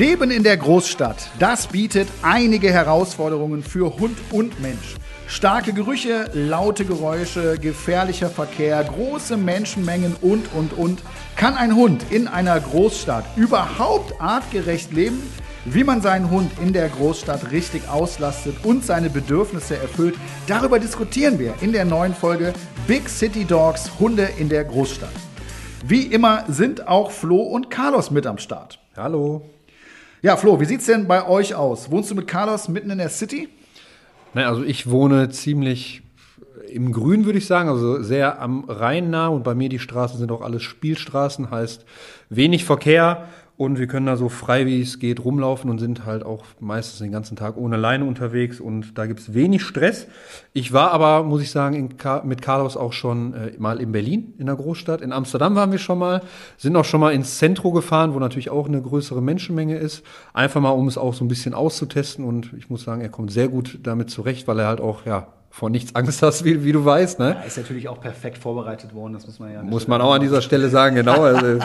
Leben in der Großstadt, das bietet einige Herausforderungen für Hund und Mensch. Starke Gerüche, laute Geräusche, gefährlicher Verkehr, große Menschenmengen und, und, und. Kann ein Hund in einer Großstadt überhaupt artgerecht leben? Wie man seinen Hund in der Großstadt richtig auslastet und seine Bedürfnisse erfüllt, darüber diskutieren wir in der neuen Folge Big City Dogs Hunde in der Großstadt. Wie immer sind auch Flo und Carlos mit am Start. Hallo. Ja, Flo, wie sieht's denn bei euch aus? Wohnst du mit Carlos mitten in der City? Nein, also ich wohne ziemlich im Grün, würde ich sagen, also sehr am Rhein nah und bei mir die Straßen sind auch alles Spielstraßen, heißt wenig Verkehr und wir können da so frei wie es geht rumlaufen und sind halt auch meistens den ganzen Tag ohne Leine unterwegs und da gibt es wenig Stress. Ich war aber, muss ich sagen, mit Carlos auch schon äh, mal in Berlin, in der Großstadt. In Amsterdam waren wir schon mal, sind auch schon mal ins Zentrum gefahren, wo natürlich auch eine größere Menschenmenge ist. Einfach mal, um es auch so ein bisschen auszutesten und ich muss sagen, er kommt sehr gut damit zurecht, weil er halt auch, ja, vor nichts Angst hast, wie, wie du weißt. Ne? Ja, ist natürlich auch perfekt vorbereitet worden, das muss man ja. Muss man auch an dieser Stelle sagen, genau. Also,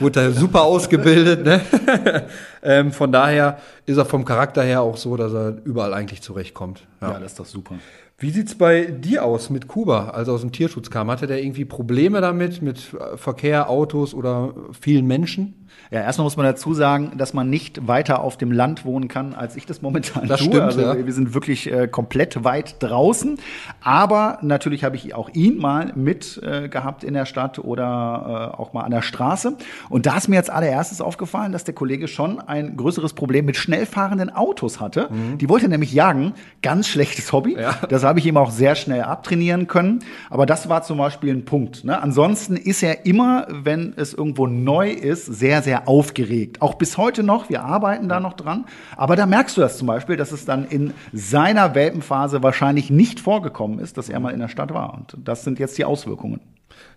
wurde da super ausgebildet. Ne? ähm, von daher ist er vom Charakter her auch so, dass er überall eigentlich zurechtkommt. Ja, ja das ist doch super. Wie sieht's bei dir aus mit Kuba, als er aus dem Tierschutz kam? Hatte der irgendwie Probleme damit, mit Verkehr, Autos oder vielen Menschen? Ja, erstmal muss man dazu sagen, dass man nicht weiter auf dem Land wohnen kann, als ich das momentan das tue. Stimmt, also ja. wir sind wirklich äh, komplett weit draußen. Aber natürlich habe ich auch ihn mal mit äh, gehabt in der Stadt oder äh, auch mal an der Straße. Und da ist mir jetzt allererstes aufgefallen, dass der Kollege schon ein größeres Problem mit schnell fahrenden Autos hatte. Mhm. Die wollte nämlich jagen. Ganz schlechtes Hobby. Ja. Das habe ich ihm auch sehr schnell abtrainieren können. Aber das war zum Beispiel ein Punkt. Ne? Ansonsten ist er immer, wenn es irgendwo neu ist, sehr, sehr aufgeregt. Auch bis heute noch, wir arbeiten da noch dran. Aber da merkst du das zum Beispiel, dass es dann in seiner Welpenphase wahrscheinlich nicht vorgekommen ist, dass er mal in der Stadt war. Und das sind jetzt die Auswirkungen.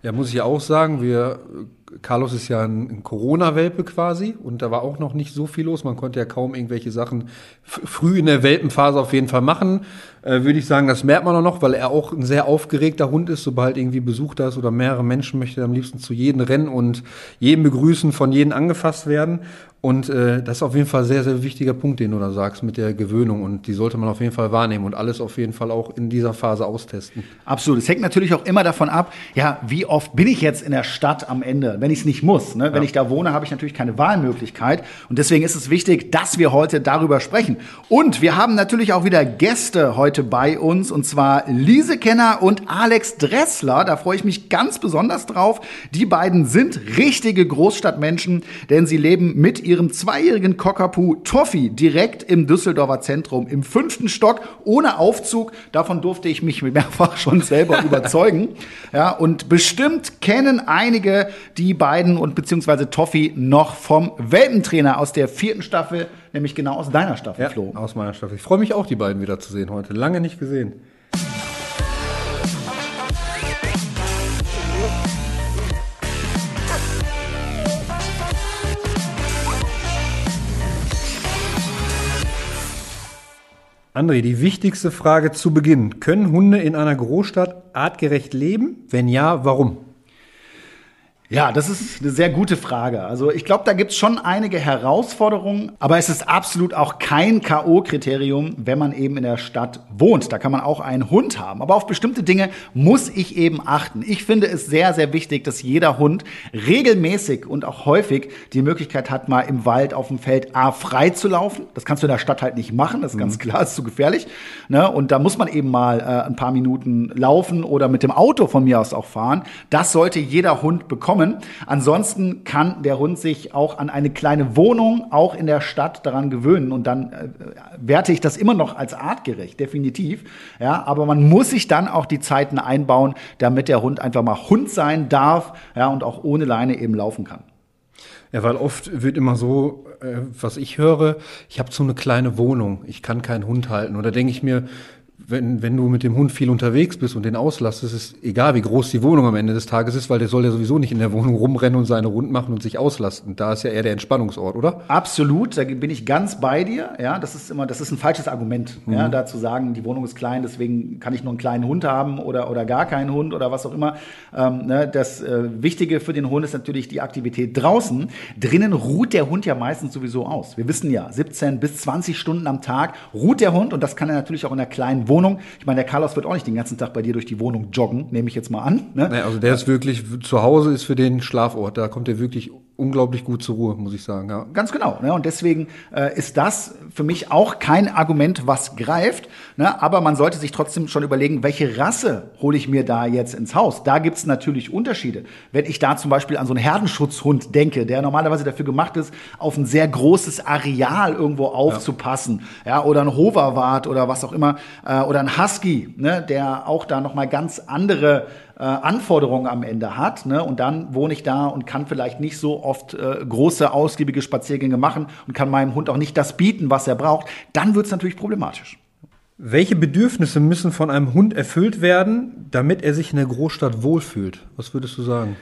Ja, muss ich auch sagen, wir, Carlos ist ja ein, Corona-Welpe quasi und da war auch noch nicht so viel los. Man konnte ja kaum irgendwelche Sachen früh in der Welpenphase auf jeden Fall machen. Äh, Würde ich sagen, das merkt man auch noch, weil er auch ein sehr aufgeregter Hund ist. Sobald irgendwie Besuch da ist oder mehrere Menschen möchte er am liebsten zu jedem rennen und jeden begrüßen, von jedem angefasst werden. Und äh, das ist auf jeden Fall sehr, sehr wichtiger Punkt, den du da sagst mit der Gewöhnung. Und die sollte man auf jeden Fall wahrnehmen und alles auf jeden Fall auch in dieser Phase austesten. Absolut. Es hängt natürlich auch immer davon ab, ja, wie oft bin ich jetzt in der Stadt am Ende, wenn ich es nicht muss. Ne? Ja. Wenn ich da wohne, habe ich natürlich keine Wahlmöglichkeit. Und deswegen ist es wichtig, dass wir heute darüber sprechen. Und wir haben natürlich auch wieder Gäste heute bei uns, und zwar Lise Kenner und Alex Dressler. Da freue ich mich ganz besonders drauf. Die beiden sind richtige Großstadtmenschen, denn sie leben mit ihrem zweijährigen Cockapoo Toffi direkt im Düsseldorfer Zentrum im fünften Stock ohne Aufzug. Davon durfte ich mich mehrfach schon selber überzeugen. Ja, und bestimmt kennen einige die beiden und beziehungsweise Toffi noch vom Welpentrainer aus der vierten Staffel, nämlich genau aus deiner Staffel, ja, Flo. Aus meiner Staffel. Ich freue mich auch, die beiden wieder zu sehen heute. Lange nicht gesehen. André, die wichtigste Frage zu Beginn. Können Hunde in einer Großstadt artgerecht leben? Wenn ja, warum? Ja, das ist eine sehr gute Frage. Also ich glaube, da gibt es schon einige Herausforderungen, aber es ist absolut auch kein KO-Kriterium, wenn man eben in der Stadt wohnt. Da kann man auch einen Hund haben. Aber auf bestimmte Dinge muss ich eben achten. Ich finde es sehr, sehr wichtig, dass jeder Hund regelmäßig und auch häufig die Möglichkeit hat, mal im Wald auf dem Feld A frei zu laufen. Das kannst du in der Stadt halt nicht machen, das ist ganz mhm. klar, ist zu gefährlich. Ne? Und da muss man eben mal äh, ein paar Minuten laufen oder mit dem Auto von mir aus auch fahren. Das sollte jeder Hund bekommen kommen. Ansonsten kann der Hund sich auch an eine kleine Wohnung, auch in der Stadt, daran gewöhnen. Und dann äh, werte ich das immer noch als artgerecht, definitiv. Ja, aber man muss sich dann auch die Zeiten einbauen, damit der Hund einfach mal Hund sein darf ja, und auch ohne Leine eben laufen kann. Ja, weil oft wird immer so, äh, was ich höre, ich habe so eine kleine Wohnung, ich kann keinen Hund halten. Oder denke ich mir, wenn, wenn du mit dem Hund viel unterwegs bist und den auslastest, ist es egal, wie groß die Wohnung am Ende des Tages ist, weil der soll ja sowieso nicht in der Wohnung rumrennen und seine Rund machen und sich auslasten. Da ist ja eher der Entspannungsort, oder? Absolut, da bin ich ganz bei dir. Ja, das ist immer, das ist ein falsches Argument, mhm. ja, da zu sagen, die Wohnung ist klein, deswegen kann ich nur einen kleinen Hund haben oder, oder gar keinen Hund oder was auch immer. Ähm, ne, das äh, Wichtige für den Hund ist natürlich die Aktivität draußen. Drinnen ruht der Hund ja meistens sowieso aus. Wir wissen ja, 17 bis 20 Stunden am Tag ruht der Hund und das kann er natürlich auch in einer kleinen Wohnung. Ich meine, der Carlos wird auch nicht den ganzen Tag bei dir durch die Wohnung joggen, nehme ich jetzt mal an. Ne? Naja, also der ist wirklich, zu Hause ist für den Schlafort, da kommt er wirklich unglaublich gut zur Ruhe, muss ich sagen. Ja. Ganz genau. Ne? Und deswegen äh, ist das für mich auch kein Argument, was greift. Ne? Aber man sollte sich trotzdem schon überlegen, welche Rasse hole ich mir da jetzt ins Haus. Da gibt es natürlich Unterschiede. Wenn ich da zum Beispiel an so einen Herdenschutzhund denke, der normalerweise dafür gemacht ist, auf ein sehr großes Areal irgendwo aufzupassen, ja, ja oder ein Hoverwart oder was auch immer, äh, oder ein Husky, ne? der auch da nochmal ganz andere äh, Anforderungen am Ende hat. Ne? Und dann wohne ich da und kann vielleicht nicht so oft äh, große, ausgiebige Spaziergänge machen und kann meinem Hund auch nicht das bieten, was er braucht. Dann wird es natürlich problematisch. Welche Bedürfnisse müssen von einem Hund erfüllt werden, damit er sich in der Großstadt wohlfühlt? Was würdest du sagen?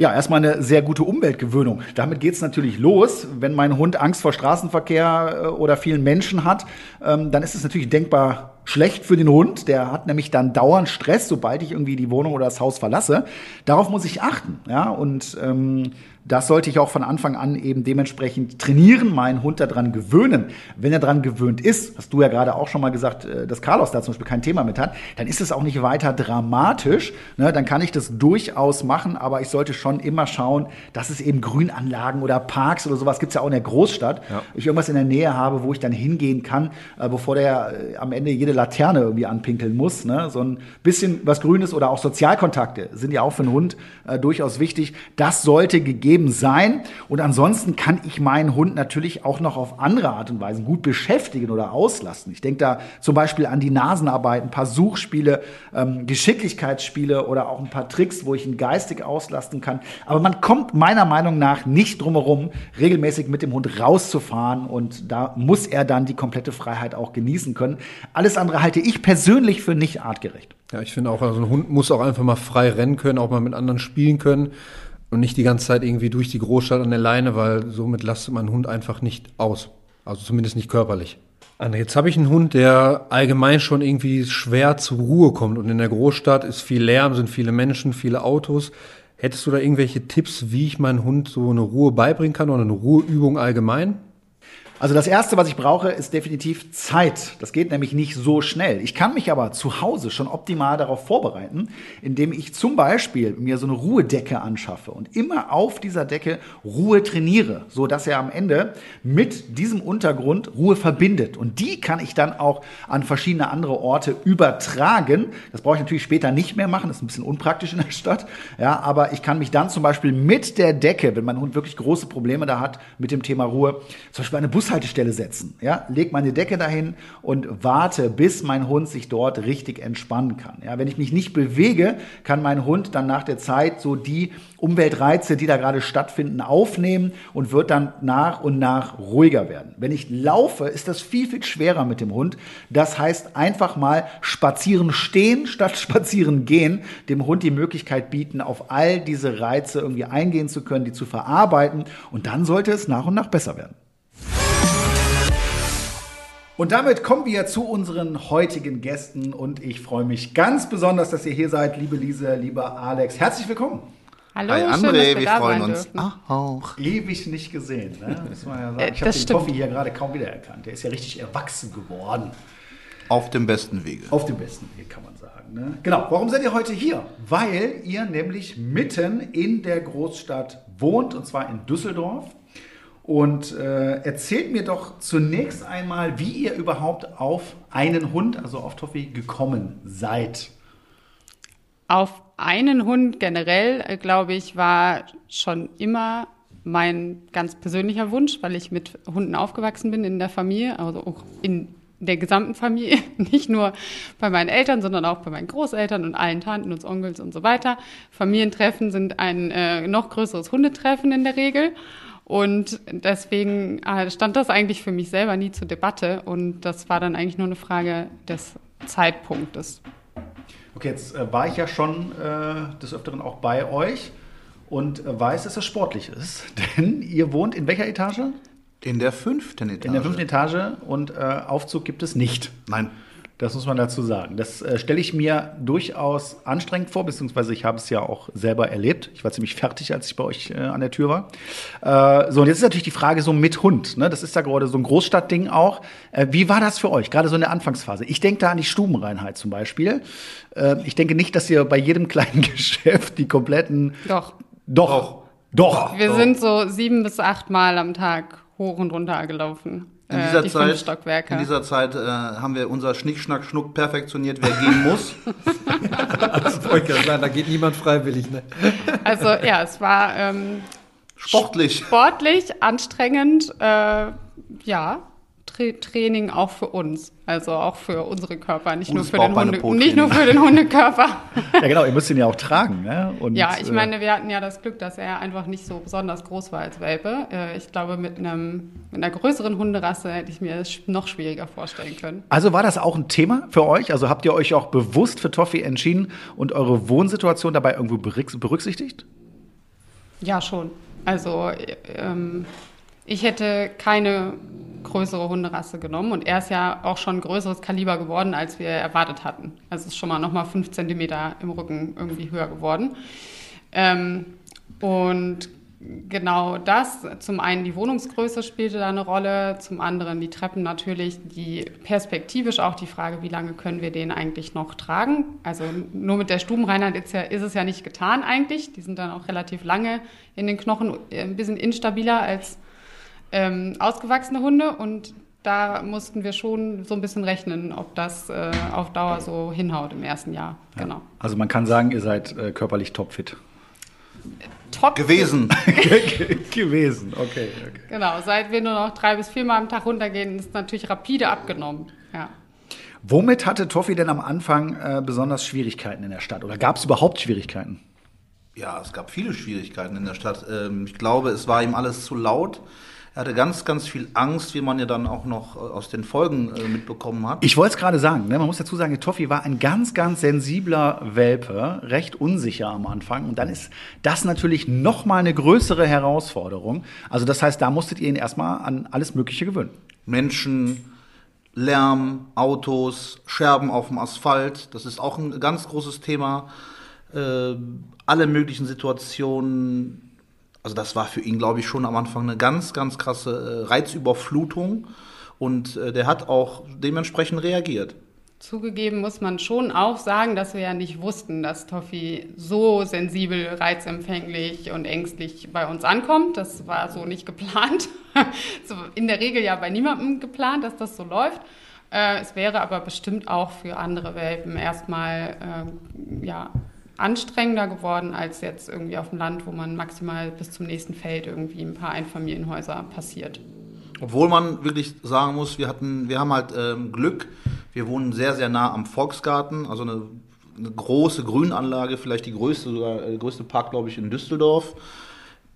Ja, erstmal eine sehr gute Umweltgewöhnung. Damit geht's natürlich los. Wenn mein Hund Angst vor Straßenverkehr äh, oder vielen Menschen hat, ähm, dann ist es natürlich denkbar schlecht für den Hund. Der hat nämlich dann dauernd Stress, sobald ich irgendwie die Wohnung oder das Haus verlasse. Darauf muss ich achten. Ja, und ähm, das sollte ich auch von Anfang an eben dementsprechend trainieren, meinen Hund daran gewöhnen. Wenn er daran gewöhnt ist, hast du ja gerade auch schon mal gesagt, äh, dass Carlos da zum Beispiel kein Thema mit hat, dann ist es auch nicht weiter dramatisch. Ne? Dann kann ich das durchaus machen, aber ich sollte schon immer schauen, dass es eben Grünanlagen oder Parks oder sowas gibt es ja auch in der Großstadt. Ja. Ich irgendwas in der Nähe habe, wo ich dann hingehen kann, äh, bevor der äh, am Ende jede Laterne irgendwie anpinkeln muss. Ne? So ein bisschen was Grünes oder auch Sozialkontakte sind ja auch für einen Hund äh, durchaus wichtig. Das sollte gegeben gegeben sein. Und ansonsten kann ich meinen Hund natürlich auch noch auf andere Art und Weise gut beschäftigen oder auslasten. Ich denke da zum Beispiel an die Nasenarbeit, ein paar Suchspiele, ähm, Geschicklichkeitsspiele oder auch ein paar Tricks, wo ich ihn geistig auslasten kann. Aber man kommt meiner Meinung nach nicht drumherum, regelmäßig mit dem Hund rauszufahren und da muss er dann die komplette Freiheit auch genießen können. Alles andere halte ich persönlich für nicht artgerecht. Ja, ich finde auch, also ein Hund muss auch einfach mal frei rennen können, auch mal mit anderen spielen können und nicht die ganze Zeit irgendwie durch die Großstadt an der Leine, weil somit lastet man einen Hund einfach nicht aus. Also zumindest nicht körperlich. Anne, jetzt habe ich einen Hund, der allgemein schon irgendwie schwer zur Ruhe kommt. Und in der Großstadt ist viel Lärm, sind viele Menschen, viele Autos. Hättest du da irgendwelche Tipps, wie ich meinen Hund so eine Ruhe beibringen kann oder eine Ruheübung allgemein? Also das Erste, was ich brauche, ist definitiv Zeit. Das geht nämlich nicht so schnell. Ich kann mich aber zu Hause schon optimal darauf vorbereiten, indem ich zum Beispiel mir so eine Ruhedecke anschaffe und immer auf dieser Decke Ruhe trainiere, so dass er am Ende mit diesem Untergrund Ruhe verbindet. Und die kann ich dann auch an verschiedene andere Orte übertragen. Das brauche ich natürlich später nicht mehr machen. Das ist ein bisschen unpraktisch in der Stadt. Ja, aber ich kann mich dann zum Beispiel mit der Decke, wenn mein Hund wirklich große Probleme da hat mit dem Thema Ruhe, zum Beispiel eine Bus Bushaltestelle setzen. Ja, leg meine Decke dahin und warte, bis mein Hund sich dort richtig entspannen kann. Ja, wenn ich mich nicht bewege, kann mein Hund dann nach der Zeit so die Umweltreize, die da gerade stattfinden, aufnehmen und wird dann nach und nach ruhiger werden. Wenn ich laufe, ist das viel, viel schwerer mit dem Hund. Das heißt einfach mal spazieren stehen statt spazieren gehen, dem Hund die Möglichkeit bieten, auf all diese Reize irgendwie eingehen zu können, die zu verarbeiten und dann sollte es nach und nach besser werden. Und damit kommen wir zu unseren heutigen Gästen und ich freue mich ganz besonders, dass ihr hier seid, liebe Lise, lieber Alex. Herzlich willkommen. Hallo, Hi André, schön, wir, wir freuen uns auch. Ewig nicht gesehen. Ne? Muss man ja sagen. Äh, ich habe den. Toffi hier gerade kaum wiedererkannt. Der ist ja richtig erwachsen geworden. Auf dem besten Wege. Auf dem besten Weg, kann man sagen. Ne? Genau, warum seid ihr heute hier? Weil ihr nämlich mitten in der Großstadt wohnt, und zwar in Düsseldorf. Und äh, erzählt mir doch zunächst einmal, wie ihr überhaupt auf einen Hund, also auf Toffi, gekommen seid. Auf einen Hund generell, äh, glaube ich, war schon immer mein ganz persönlicher Wunsch, weil ich mit Hunden aufgewachsen bin in der Familie, also auch in der gesamten Familie, nicht nur bei meinen Eltern, sondern auch bei meinen Großeltern und allen Tanten und Onkels und so weiter. Familientreffen sind ein äh, noch größeres Hundetreffen in der Regel. Und deswegen äh, stand das eigentlich für mich selber nie zur Debatte. Und das war dann eigentlich nur eine Frage des Zeitpunktes. Okay, jetzt äh, war ich ja schon äh, des Öfteren auch bei euch und äh, weiß, dass es sportlich ist. Denn ihr wohnt in welcher Etage? In der fünften Etage. In der fünften Etage und äh, Aufzug gibt es nicht. Nein. Das muss man dazu sagen. Das äh, stelle ich mir durchaus anstrengend vor, beziehungsweise ich habe es ja auch selber erlebt. Ich war ziemlich fertig, als ich bei euch äh, an der Tür war. Äh, so, und jetzt ist natürlich die Frage so mit Hund. Ne? Das ist ja gerade so ein Großstadtding auch. Äh, wie war das für euch, gerade so in der Anfangsphase? Ich denke da an die Stubenreinheit zum Beispiel. Äh, ich denke nicht, dass ihr bei jedem kleinen Geschäft die kompletten. Doch. Doch. Doch. Wir Doch. sind so sieben bis acht Mal am Tag hoch und runter gelaufen. In Äh, dieser, die Zeit, in dieser Zeit äh, haben wir unser Schnick, Schnack, Schnuck perfektioniert, wer gehen muss. Das wollte ich sagen, da geht niemand freiwillig. Ne? also ja, es war ähm, Sportlich. sportlich, anstrengend, äh, ja. Tra Training auch für uns, also auch für unsere Körper, nicht nur für Hunde, nicht nur für den Hundekörper. Ja, genau, ihr müsst ihn ja auch tragen. Ne? Und, Ja, ich äh, meine, wir hatten ja das Glück, dass er einfach nicht so besonders groß war als Welpe. Äh, Ich glaube, mit, einem, mit einer größeren Hunderasse hätte ich mir das sch- noch schwieriger vorstellen können. Also war das auch ein Thema für euch? Also habt ihr euch auch bewusst für Toffee entschieden und eure Wohnsituation dabei irgendwo berücks- berücksichtigt? Ja, schon. Also äh, ähm, ich hätte keine größere Hunderasse genommen und er ist ja auch schon größeres Kaliber geworden, als wir erwartet hatten. Also ist schon mal nochmal fünf Zentimeter im Rücken irgendwie höher geworden. Ähm, und genau das, zum einen die Wohnungsgröße spielte da eine Rolle, zum anderen die Treppen natürlich, die perspektivisch auch die Frage, wie lange können wir den eigentlich noch tragen. Also nur mit der Stubenreinheit ist, ja, ist es ja nicht getan eigentlich. Die sind dann auch relativ lange in den Knochen, äh, ein bisschen instabiler als ähm, ausgewachsene Hunde und da mussten wir schon so ein bisschen rechnen, ob das äh, auf Dauer so hinhaut im ersten Jahr. Genau. Also man kann sagen, ihr seid äh, körperlich topfit. Top Gewesen. gewesen. Okay, okay. Genau, seit wir nur noch drei bis viermal am Tag runtergehen, ist natürlich rapide abgenommen. Ja. Womit hatte Toffee denn am Anfang äh, besonders Schwierigkeiten in der Stadt? Oder gab es überhaupt Schwierigkeiten? Ja, es gab viele Schwierigkeiten in der Stadt. Ähm, ich glaube, es war ihm alles zu laut. Er hatte ganz, ganz viel Angst, wie man ja dann auch noch äh, aus den Folgen äh, mitbekommen hat. Ich wollte es gerade sagen, ne? man muss dazu sagen, Toffee war ein ganz, ganz sensibler Welpe, recht unsicher am Anfang. Und dann ist das natürlich noch mal eine größere Herausforderung. Also das heißt, da musstet ihr ihn erstmal an alles Mögliche gewöhnen. Menschen, Lärm, Autos, Scherben auf dem Asphalt, das ist auch ein ganz großes Thema. Äh, alle möglichen Situationen, also das war für ihn, glaube ich, schon am Anfang eine ganz, ganz krasse äh, Reizüberflutung. Und äh, der hat auch dementsprechend reagiert. Zugegeben muss man schon auch sagen, dass wir ja nicht wussten, dass Toffi so sensibel, reizempfänglich und ängstlich bei uns ankommt. Das war so nicht geplant. in der Regel ja bei niemandem geplant, dass das so läuft. Äh, es wäre aber bestimmt auch für andere Welpen erstmal ähm, ja, anstrengender geworden als jetzt irgendwie auf dem Land, wo man maximal bis zum nächsten Feld irgendwie ein paar Einfamilienhäuser passiert. Obwohl man wirklich sagen muss, wir hatten, wir haben halt ähm, Glück. Wir wohnen sehr, sehr nah am Volksgarten, also eine, eine große Grünanlage, vielleicht die größte, sogar äh, größte Park, glaube ich, in Düsseldorf.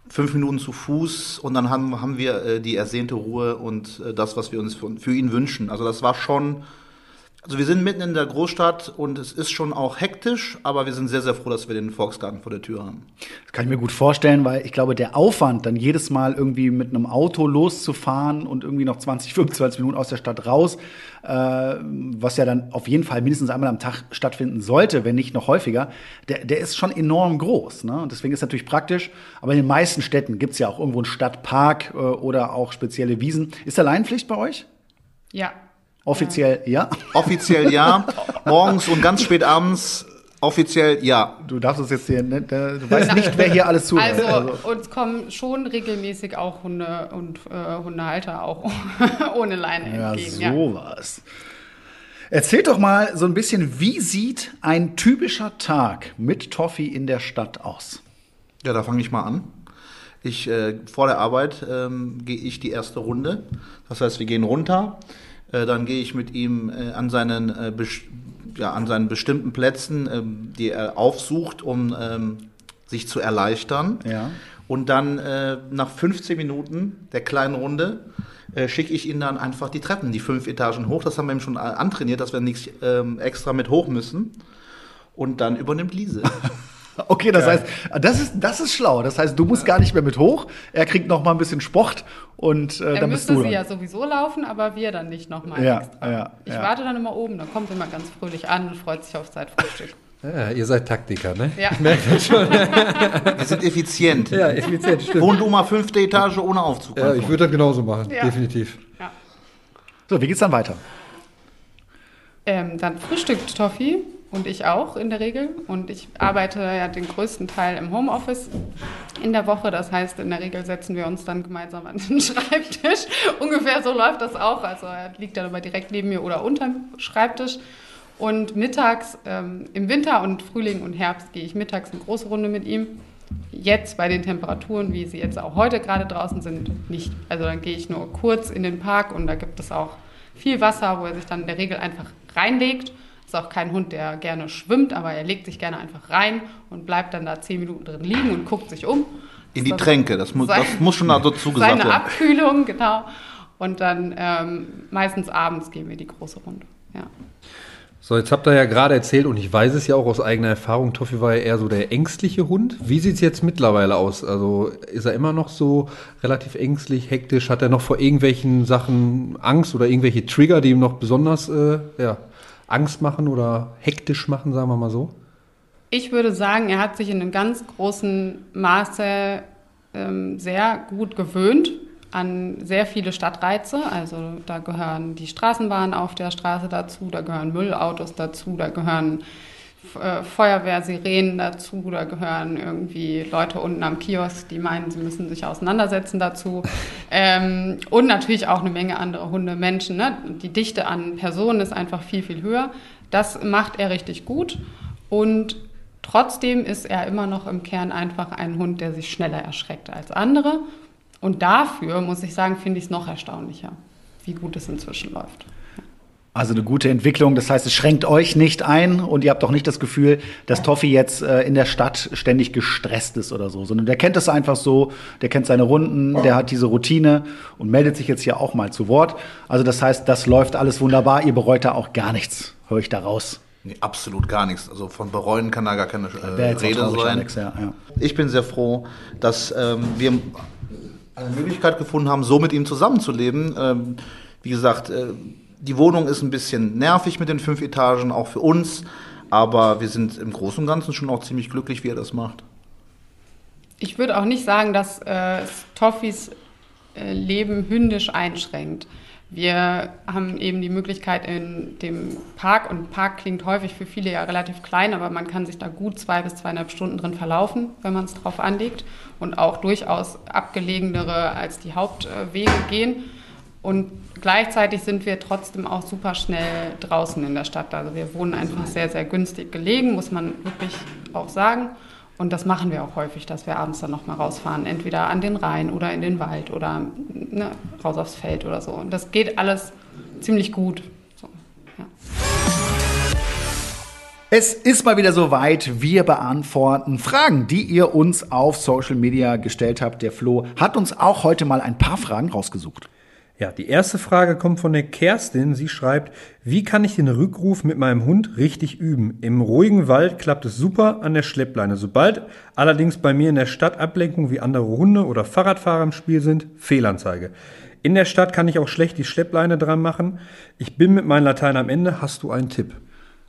Fünf Minuten zu Fuß und dann haben, haben wir äh, die ersehnte Ruhe und äh, das, was wir uns für, für ihn wünschen. Also das war schon, also wir sind mitten in der Großstadt und es ist schon auch hektisch, aber wir sind sehr, sehr froh, dass wir den Volksgarten vor der Tür haben. Das kann ich mir gut vorstellen, weil ich glaube, der Aufwand, dann jedes Mal irgendwie mit einem Auto loszufahren und irgendwie noch 20, 25 Minuten aus der Stadt raus, äh, was ja dann auf jeden Fall mindestens einmal am Tag stattfinden sollte, wenn nicht noch häufiger, der, der ist schon enorm groß. Ne? Und deswegen ist es natürlich praktisch. Aber in den meisten Städten gibt es ja auch irgendwo einen Stadtpark äh, oder auch spezielle Wiesen. Ist da Leinpflicht bei euch? Ja, Offiziell ja. Offiziell ja, morgens und ganz spät abends offiziell ja. Du darfst uns jetzt hier, ne, du weißt nicht, wer hier alles zuhört. Also, uns kommen schon regelmäßig auch Hunde und äh, Hundehalter auch ohne Leine Ja, entgegen. Ja. sowas. Erzählt doch mal so ein bisschen, wie sieht ein typischer Tag mit Toffee in der Stadt aus? Ja, da fange ich mal an. Ich, äh, vor der Arbeit ähm, gehe ich die erste Runde. Das heißt, wir gehen runter. Äh, dann gehe ich mit ihm äh, an, seinen, äh, ja, an seinen bestimmten Plätzen, ähm, die er aufsucht, um ähm, sich zu erleichtern. Ja. Und dann nach 15 Minuten der kleinen Runde schicke ich ihn dann einfach die Treppen, die fünf Etagen hoch. Das haben wir ihm schon antrainiert, dass wir nichts ähm, extra mit hoch müssen. Und dann übernimmt Lise. Okay, das heißt, das ist, das ist schlau. Das heißt, du musst gar nicht mehr mit hoch. Er kriegt noch mal ein bisschen Sport und äh, Er dann bist müsste du sie dran. ja sowieso laufen, aber wir dann nicht nochmal Ja, extra. ja, ich ja. warte dann immer oben, dann kommt immer ganz fröhlich an und freut sich auf Zeitfrühstück. Ja, ihr seid Taktiker, ne? Ja. Wir sind effizient. Ja, effizient, stimmt. Wohn du mal fünfte Etage ohne Aufzug. Ja, ich würde das genauso machen, Ja. definitiv. ja. So, wie geht's dann weiter? Ähm, dann frühstückt Toffi und ich auch in der Regel. Und ich arbeite ja den größten Teil im Homeoffice in der Woche. Das heißt, in der Regel setzen wir uns dann gemeinsam an den Schreibtisch. Ungefähr so läuft das auch. Also er liegt dann immer direkt neben mir oder unterm Schreibtisch. Und mittags, ähm, im Winter und Frühling und Herbst, gehe ich mittags eine große Runde mit ihm. Jetzt bei den Temperaturen, wie sie jetzt auch heute gerade draußen sind, nicht. Also dann gehe ich nur kurz in den Park und da gibt es auch viel Wasser, wo er sich dann in der Regel einfach reinlegt. Ist auch kein Hund, der gerne schwimmt, aber er legt sich gerne einfach rein und bleibt dann da zehn Minuten drin liegen und guckt sich um. In die Das- Tränke, das muss, Sein- das muss schon dazu gesagt Seine werden. Abkühlung, genau. Und dann ähm, meistens abends gehen wir die große Runde. Ja. So, jetzt habt ihr ja gerade erzählt, und ich weiß es ja auch aus eigener Erfahrung, Toffi war ja eher so der ängstliche Hund. Wie sieht es jetzt mittlerweile aus? Also ist er immer noch so relativ ängstlich, hektisch? Hat er noch vor irgendwelchen Sachen Angst oder irgendwelche Trigger, die ihm noch besonders äh, ja, Angst machen oder hektisch machen, sagen wir mal so? Ich würde sagen, er hat sich in einem ganz großen Maße ähm, sehr gut gewöhnt an sehr viele Stadtreize. Also da gehören die Straßenbahnen auf der Straße dazu, da gehören Müllautos dazu, da gehören äh, Feuerwehrsirenen dazu, da gehören irgendwie Leute unten am Kiosk, die meinen, sie müssen sich auseinandersetzen dazu. Ähm, und natürlich auch eine Menge andere Hunde, Menschen. Ne? Die Dichte an Personen ist einfach viel, viel höher. Das macht er richtig gut. Und trotzdem ist er immer noch im Kern einfach ein Hund, der sich schneller erschreckt als andere. Und dafür, muss ich sagen, finde ich es noch erstaunlicher, wie gut es inzwischen läuft. Also eine gute Entwicklung. Das heißt, es schränkt euch nicht ein und ihr habt auch nicht das Gefühl, dass Toffi jetzt äh, in der Stadt ständig gestresst ist oder so, sondern der kennt es einfach so, der kennt seine Runden, der hat diese Routine und meldet sich jetzt hier auch mal zu Wort. Also das heißt, das läuft alles wunderbar. Ihr bereut da auch gar nichts, höre ich da raus. Nee, absolut gar nichts. Also von bereuen kann da gar keine äh, Rede sein. Alex, ja, ja. Ich bin sehr froh, dass ähm, wir eine Möglichkeit gefunden haben, so mit ihm zusammenzuleben. Ähm, wie gesagt, äh, die Wohnung ist ein bisschen nervig mit den fünf Etagen, auch für uns. Aber wir sind im Großen und Ganzen schon auch ziemlich glücklich, wie er das macht. Ich würde auch nicht sagen, dass äh, Toffis äh, Leben hündisch einschränkt. Wir haben eben die Möglichkeit in dem Park, und Park klingt häufig für viele ja relativ klein, aber man kann sich da gut zwei bis zweieinhalb Stunden drin verlaufen, wenn man es drauf anlegt und auch durchaus abgelegenere als die Hauptwege gehen. Und gleichzeitig sind wir trotzdem auch super schnell draußen in der Stadt. Also wir wohnen einfach sehr, sehr günstig gelegen, muss man wirklich auch sagen. Und das machen wir auch häufig, dass wir abends dann nochmal rausfahren, entweder an den Rhein oder in den Wald oder ne, raus aufs Feld oder so. Und das geht alles ziemlich gut. So, ja. Es ist mal wieder soweit. Wir beantworten Fragen, die ihr uns auf Social Media gestellt habt. Der Flo hat uns auch heute mal ein paar Fragen rausgesucht. Ja, die erste Frage kommt von der Kerstin. Sie schreibt, wie kann ich den Rückruf mit meinem Hund richtig üben? Im ruhigen Wald klappt es super an der Schleppleine. Sobald allerdings bei mir in der Stadt Ablenkung wie andere Hunde oder Fahrradfahrer im Spiel sind, Fehlanzeige. In der Stadt kann ich auch schlecht die Schleppleine dran machen. Ich bin mit meinem Latein am Ende. Hast du einen Tipp?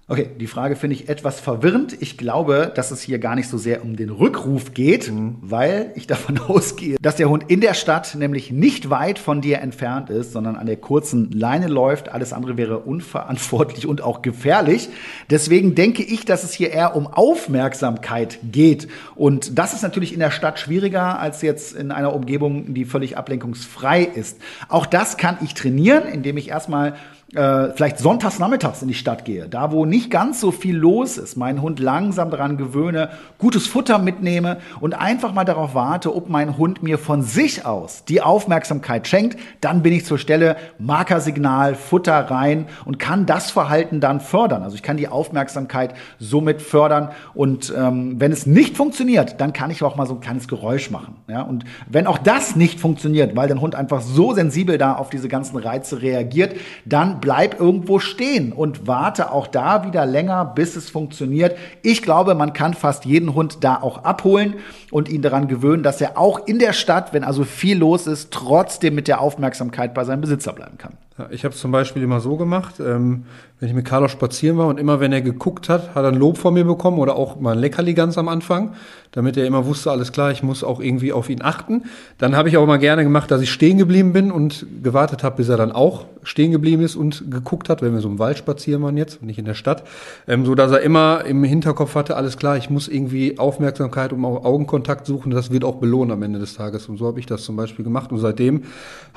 Okay, die Frage finde ich etwas verwirrend. Ich glaube, dass es hier gar nicht so sehr um den Rückruf geht, weil ich davon ausgehe, dass der Hund in der Stadt nämlich nicht weit von dir entfernt ist, sondern an der kurzen Leine läuft. Alles andere wäre unverantwortlich und auch gefährlich. Deswegen denke ich, dass es hier eher um Aufmerksamkeit geht. Und das ist natürlich in der Stadt schwieriger als jetzt in einer Umgebung, die völlig ablenkungsfrei ist. Auch das kann ich trainieren, indem ich erstmal äh, vielleicht sonntags nachmittags in die Stadt gehe, da wo nicht ganz so viel los ist, meinen Hund langsam daran gewöhne, gutes Futter mitnehme und einfach mal darauf warte, ob mein Hund mir von sich aus die Aufmerksamkeit schenkt, dann bin ich zur Stelle, Markersignal, Futter rein und kann das Verhalten dann fördern. Also ich kann die Aufmerksamkeit somit fördern und ähm, wenn es nicht funktioniert, dann kann ich auch mal so ein kleines Geräusch machen. Ja? Und wenn auch das nicht funktioniert, weil der Hund einfach so sensibel da auf diese ganzen Reize reagiert, dann bleib irgendwo stehen und warte auch da wieder länger, bis es funktioniert. Ich glaube, man kann fast jeden Hund da auch abholen und ihn daran gewöhnen, dass er auch in der Stadt, wenn also viel los ist, trotzdem mit der Aufmerksamkeit bei seinem Besitzer bleiben kann. Ich habe es zum Beispiel immer so gemacht, ähm, wenn ich mit Carlos spazieren war und immer wenn er geguckt hat, hat er ein Lob von mir bekommen oder auch mal ein Leckerli ganz am Anfang, damit er immer wusste, alles klar, ich muss auch irgendwie auf ihn achten. Dann habe ich auch mal gerne gemacht, dass ich stehen geblieben bin und gewartet habe, bis er dann auch stehen geblieben ist und geguckt hat, wenn wir so im Wald spazieren waren jetzt, nicht in der Stadt, ähm, so dass er immer im Hinterkopf hatte, alles klar, ich muss irgendwie Aufmerksamkeit und Augenkontakt suchen, das wird auch belohnt am Ende des Tages. Und so habe ich das zum Beispiel gemacht und seitdem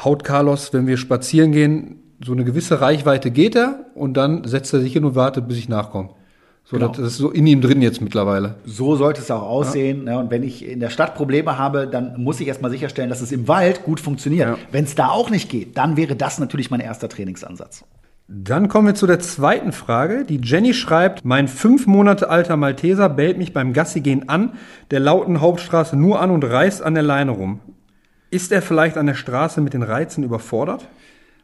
haut Carlos, wenn wir spazieren gehen, so eine gewisse Reichweite geht er und dann setzt er sich hin und wartet, bis ich nachkomme. So, Genau. das ist so in ihm drin jetzt mittlerweile. So sollte es auch aussehen. Ne? Und wenn ich in der Stadt Probleme habe, dann muss ich erstmal sicherstellen, dass es im Wald gut funktioniert. Ja. Wenn es da auch nicht geht, dann wäre das natürlich mein erster Trainingsansatz. Dann kommen wir zu der zweiten Frage. Die Jenny schreibt, mein fünf Monate alter Malteser bellt mich beim Gassigehen an, der lauten Hauptstraße nur an und reißt an der Leine rum. Ist er vielleicht an der Straße mit den Reizen überfordert?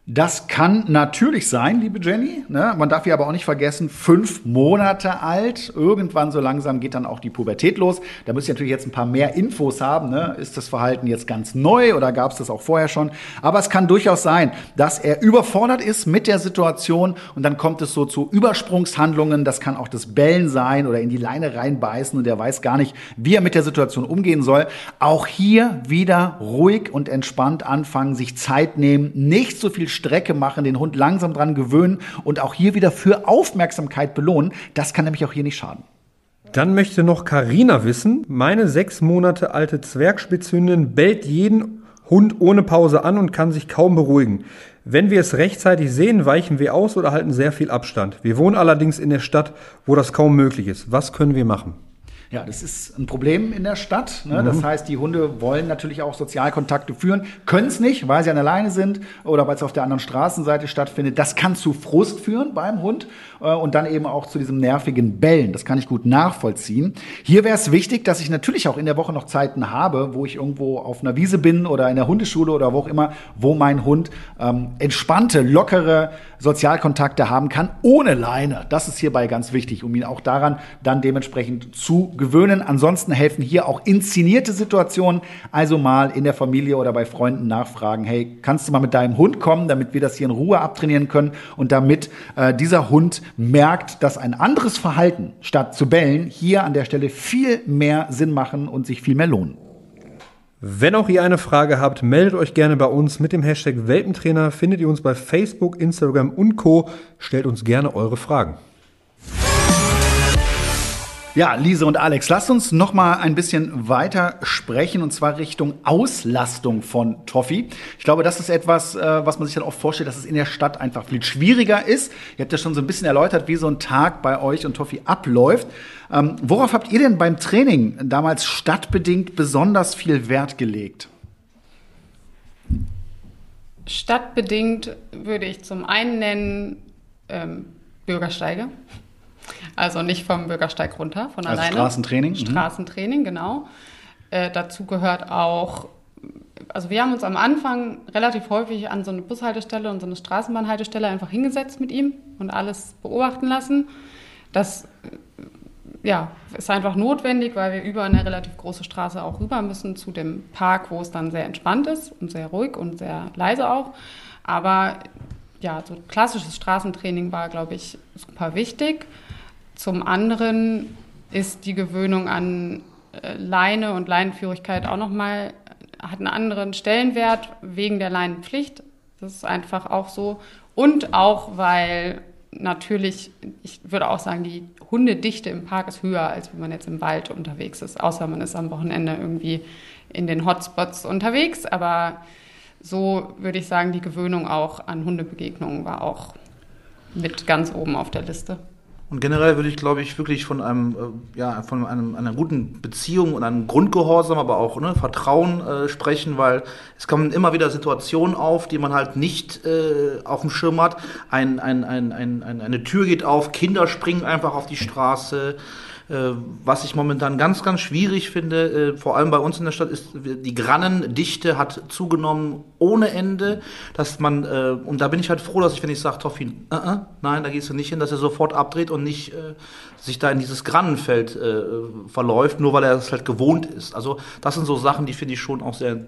Das kann natürlich sein, liebe Jenny. Ne? Man darf hier aber auch nicht vergessen, fünf Monate alt. Irgendwann so langsam geht dann auch die Pubertät los. Da müsst ihr natürlich jetzt ein paar mehr Infos haben. Ne? Ist das Verhalten jetzt ganz neu oder gab es das auch vorher schon? Aber es kann durchaus sein, dass er überfordert ist mit der Situation und dann kommt es so zu Übersprungshandlungen. Das kann auch das Bellen sein oder in die Leine reinbeißen und er weiß gar nicht, wie er mit der Situation umgehen soll. Auch hier wieder ruhig und entspannt anfangen, sich Zeit nehmen, nicht so viel Strecke machen, den Hund langsam dran gewöhnen und auch hier wieder für Aufmerksamkeit belohnen. Das kann nämlich auch hier nicht schaden. Dann möchte noch Karina wissen, meine sechs Monate alte Zwergspitzhündin bellt jeden Hund ohne Pause an und kann sich kaum beruhigen. Wenn wir es rechtzeitig sehen, weichen wir aus oder halten sehr viel Abstand. Wir wohnen allerdings in der Stadt, wo das kaum möglich ist. Was können wir machen? Ja, das ist ein Problem in der Stadt. Ne? Das heißt, die Hunde wollen natürlich auch Sozialkontakte führen, können es nicht, weil sie an der Leine sind oder weil es auf der anderen Straßenseite stattfindet. Das kann zu Frust führen beim Hund äh, und dann eben auch zu diesem nervigen Bellen. Das kann ich gut nachvollziehen. Hier wäre es wichtig, dass ich natürlich auch in der Woche noch Zeiten habe, wo ich irgendwo auf einer Wiese bin oder in der Hundeschule oder wo auch immer, wo mein Hund ähm, entspannte, lockere Sozialkontakte haben kann, ohne Leine. Das ist hierbei ganz wichtig, um ihn auch daran dann dementsprechend zu gewöhnen. Ansonsten helfen hier auch inszenierte Situationen, also mal in der Familie oder bei Freunden nachfragen, hey, kannst du mal mit deinem Hund kommen, damit wir das hier in Ruhe abtrainieren können und damit äh, dieser Hund merkt, dass ein anderes Verhalten statt zu bellen hier an der Stelle viel mehr Sinn machen und sich viel mehr lohnen. Wenn auch ihr eine Frage habt, meldet euch gerne bei uns mit dem Hashtag Welpentrainer. Findet ihr uns bei Facebook, Instagram und Co. Stellt uns gerne eure Fragen. Ja, Lise und Alex, lasst uns noch mal ein bisschen weiter sprechen und zwar Richtung Auslastung von Toffee. Ich glaube, das ist etwas, äh, was man sich dann oft vorstellt, dass es in der Stadt einfach viel schwieriger ist. Ihr habt ja schon so ein bisschen erläutert, wie so ein Tag bei euch und Toffee abläuft. Ähm, worauf habt ihr denn beim Training damals stadtbedingt besonders viel Wert gelegt? Stadtbedingt würde ich zum einen nennen ähm, Bürgersteige. Also nicht vom Bürgersteig runter, von Also alleine. Straßentraining, mhm. Straßentraining, genau. Äh, dazu gehört auch, also wir haben uns am Anfang relativ häufig an so eine Bushaltestelle und so eine Straßenbahnhaltestelle einfach hingesetzt mit ihm und alles beobachten lassen. Das äh, ja, ist einfach notwendig, weil wir über eine relativ große Straße auch rüber müssen zu dem Park, wo es dann sehr entspannt ist und sehr ruhig und sehr leise auch. Aber ja, so klassisches Straßentraining war, glaube ich, super wichtig. Zum anderen ist die Gewöhnung an äh, Leine und Leinenführigkeit auch nochmal, hat einen anderen Stellenwert wegen der Leinenpflicht. Das ist einfach auch so. Und auch, weil natürlich, ich würde auch sagen, die Hundedichte im Park ist höher, als wenn man jetzt im Wald unterwegs ist. Außer man ist am Wochenende irgendwie in den Hotspots unterwegs. Aber so würde ich sagen, die Gewöhnung auch an Hundebegegnungen war auch mit ganz oben auf der Liste. Und generell würde ich, glaube ich, wirklich von einem, äh, ja, von einem, einer guten Beziehung und einem Grundgehorsam, aber auch ne, Vertrauen äh, sprechen, weil es kommen immer wieder Situationen auf, die man halt nicht äh, auf dem Schirm hat. Ein, ein, ein, ein, ein, eine Tür geht auf, Kinder springen einfach auf die Straße. Äh, was ich momentan ganz, ganz schwierig finde, äh, vor allem bei uns in der Stadt, ist, die Grannendichte hat zugenommen ohne Ende, dass man, äh, und da bin ich halt froh, dass ich, wenn ich sage, Toffin, uh -uh, nein, da gehst du nicht hin, dass er sofort abdreht und nicht äh, sich da in dieses Grannenfeld äh, verläuft, nur weil er es halt gewohnt ist. Also das sind so Sachen, die finde ich schon auch sehr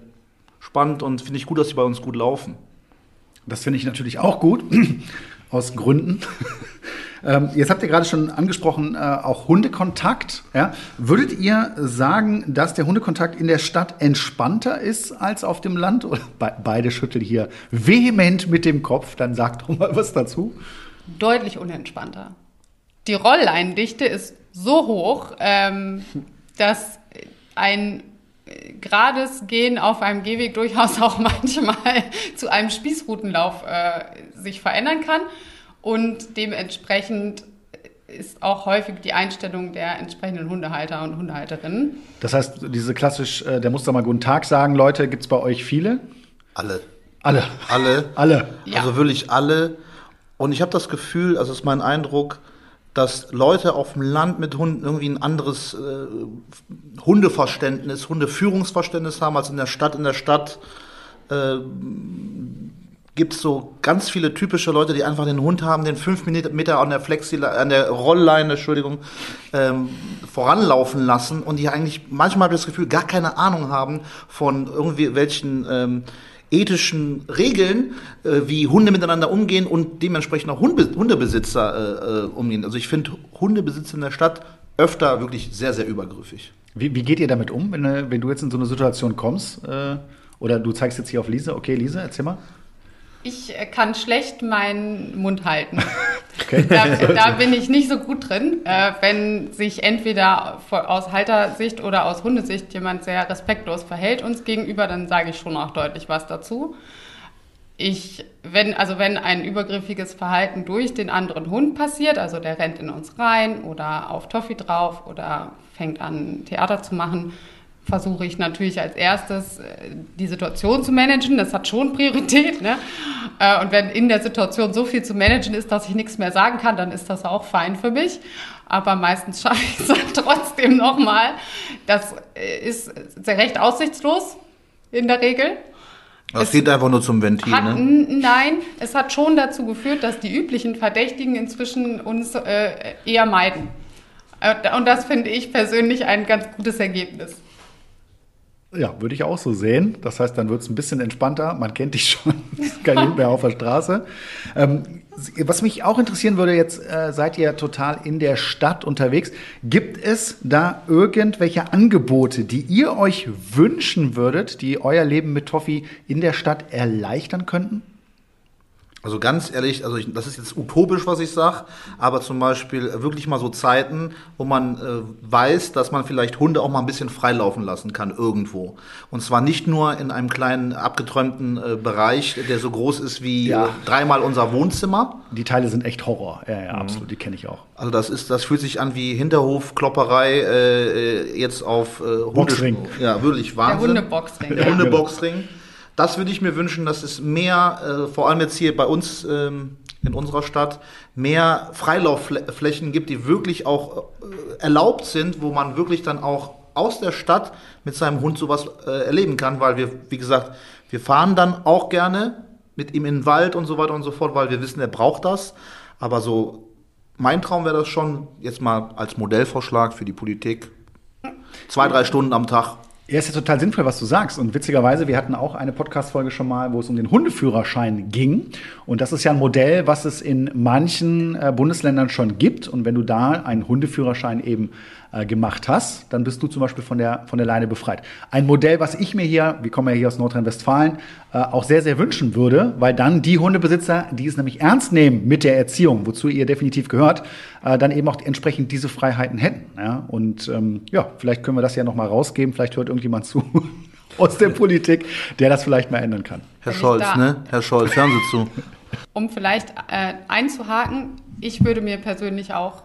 spannend und finde ich gut, dass sie bei uns gut laufen. Das finde ich natürlich auch gut, aus Gründen. Ähm, jetzt habt ihr gerade schon angesprochen, äh, auch Hundekontakt. Ja? Würdet ihr sagen, dass der Hundekontakt in der Stadt entspannter ist als auf dem Land? Oder be beide schütteln hier vehement mit dem Kopf. Dann sagt doch mal was dazu. Deutlich unentspannter. Die Rollleindichte ist so hoch, ähm, dass ein gerades Gehen auf einem Gehweg durchaus auch manchmal zu einem Spießrutenlauf äh, sich verändern kann. Und dementsprechend ist auch häufig die Einstellung der entsprechenden Hundehalter und Hundehalterinnen. Das heißt, diese klassisch, äh, der muss da mal guten Tag sagen, Leute, gibt es bei euch viele? Alle. Alle. Alle. Alle. Ja. Also wirklich alle. Und ich habe das Gefühl, also ist mein Eindruck, dass Leute auf dem Land mit Hunden irgendwie ein anderes äh, Hundeverständnis, Hundeführungsverständnis haben als in der Stadt. In der Stadt äh, gibt es so ganz viele typische Leute, die einfach den Hund haben, den fünf Meter an der Flexi, an der Rollleine, Entschuldigung, ähm, voranlaufen lassen und die eigentlich manchmal habe ich das Gefühl gar keine Ahnung haben von irgendwie welchen ähm, ethischen Regeln, äh, wie Hunde miteinander umgehen und dementsprechend auch Hunde, Hundebesitzer äh, äh, umgehen. Also ich finde Hundebesitzer in der Stadt öfter wirklich sehr, sehr übergriffig. Wie, wie geht ihr damit um, wenn, äh, wenn du jetzt in so eine Situation kommst? Äh, oder du zeigst jetzt hier auf Lise. Okay, Lise, erzähl mal. Ich äh, kann schlecht meinen Mund halten. Okay. Da, da, bin ich nicht so gut drin. Äh, wenn sich entweder aus Haltersicht oder aus Hundesicht jemand sehr respektlos verhält uns gegenüber, dann sage ich schon auch deutlich was dazu. Ich, wenn, also wenn ein übergriffiges Verhalten durch den anderen Hund passiert, also der rennt in uns rein oder auf Toffee drauf oder fängt an Theater zu machen, versuche ich natürlich als erstes äh, die Situation zu managen. Das hat schon Priorität. Ne? Äh, und wenn in der Situation so viel zu managen ist, dass ich nichts mehr sagen kann, dann ist das auch fein für mich. Aber meistens schaffe ich es dann trotzdem nochmal. Das äh, ist recht aussichtslos in der Regel. Das geht einfach nur zum Ventil, hat, ne? Nein, es hat schon dazu geführt, dass die üblichen Verdächtigen inzwischen uns äh, eher meiden. Und das finde ich persönlich ein ganz gutes Ergebnis. Ja, würde ich auch so sehen. Das heißt, dann wird es ein bisschen entspannter. Man kennt dich schon, kein Hund mehr auf der Straße. Ähm, was mich auch interessieren würde, jetzt äh, seid ihr total in der Stadt unterwegs. Gibt es da irgendwelche Angebote, die ihr euch wünschen würdet, die euer Leben mit Toffee in der Stadt erleichtern könnten? Also ganz ehrlich, also ich, das ist jetzt utopisch, was ich sage, aber zum Beispiel wirklich mal so Zeiten, wo man äh, weiß, dass man vielleicht Hunde auch mal ein bisschen freilaufen lassen kann irgendwo. Und zwar nicht nur in einem kleinen abgeträumten äh, Bereich, der so groß ist wie Ja. äh, dreimal unser Wohnzimmer. Die Teile sind echt Horror. Ja, ja, absolut. Die kenne ich auch. Also das ist, das fühlt sich an wie Hinterhof, Klopperei, äh, jetzt auf äh, Hunde- Boxring. Ja, wirklich Der Wahnsinn. Hundeboxring. Der ja. Hundeboxring. Das würde ich mir wünschen, dass es mehr, äh, vor allem jetzt hier bei uns ähm, in unserer Stadt, mehr Freilaufflächen gibt, die wirklich auch äh, erlaubt sind, wo man wirklich dann auch aus der Stadt mit seinem Hund sowas äh, erleben kann, weil wir, wie gesagt, wir fahren dann auch gerne mit ihm in den Wald und so weiter und so fort, weil wir wissen, er braucht das. Aber so, mein Traum wäre das schon, jetzt mal als Modellvorschlag für die Politik, zwei, drei Stunden am Tag Ja, ist ja total sinnvoll, was du sagst. Und witzigerweise, wir hatten auch eine Podcast-Folge schon mal, wo es um den Hundeführerschein ging. Und das ist ja ein Modell, was es in manchen äh, Bundesländern schon gibt. Und wenn du da einen Hundeführerschein eben äh, gemacht hast, dann bist du zum Beispiel von der, von der Leine befreit. Ein Modell, was ich mir hier, wir kommen ja hier aus Nordrhein-Westfalen, äh, auch sehr, sehr wünschen würde, weil dann die Hundebesitzer, die es nämlich ernst nehmen mit der Erziehung, wozu ihr definitiv gehört, äh, dann eben auch entsprechend diese Freiheiten hätten. Ja? Und ähm, ja, vielleicht können wir das ja noch mal rausgeben. Vielleicht hört irgendjemand zu aus der Politik, der das vielleicht mal ändern kann. Herr Scholz, ne? Herr Scholz, hören Sie zu. Um vielleicht äh, einzuhaken, ich würde mir persönlich auch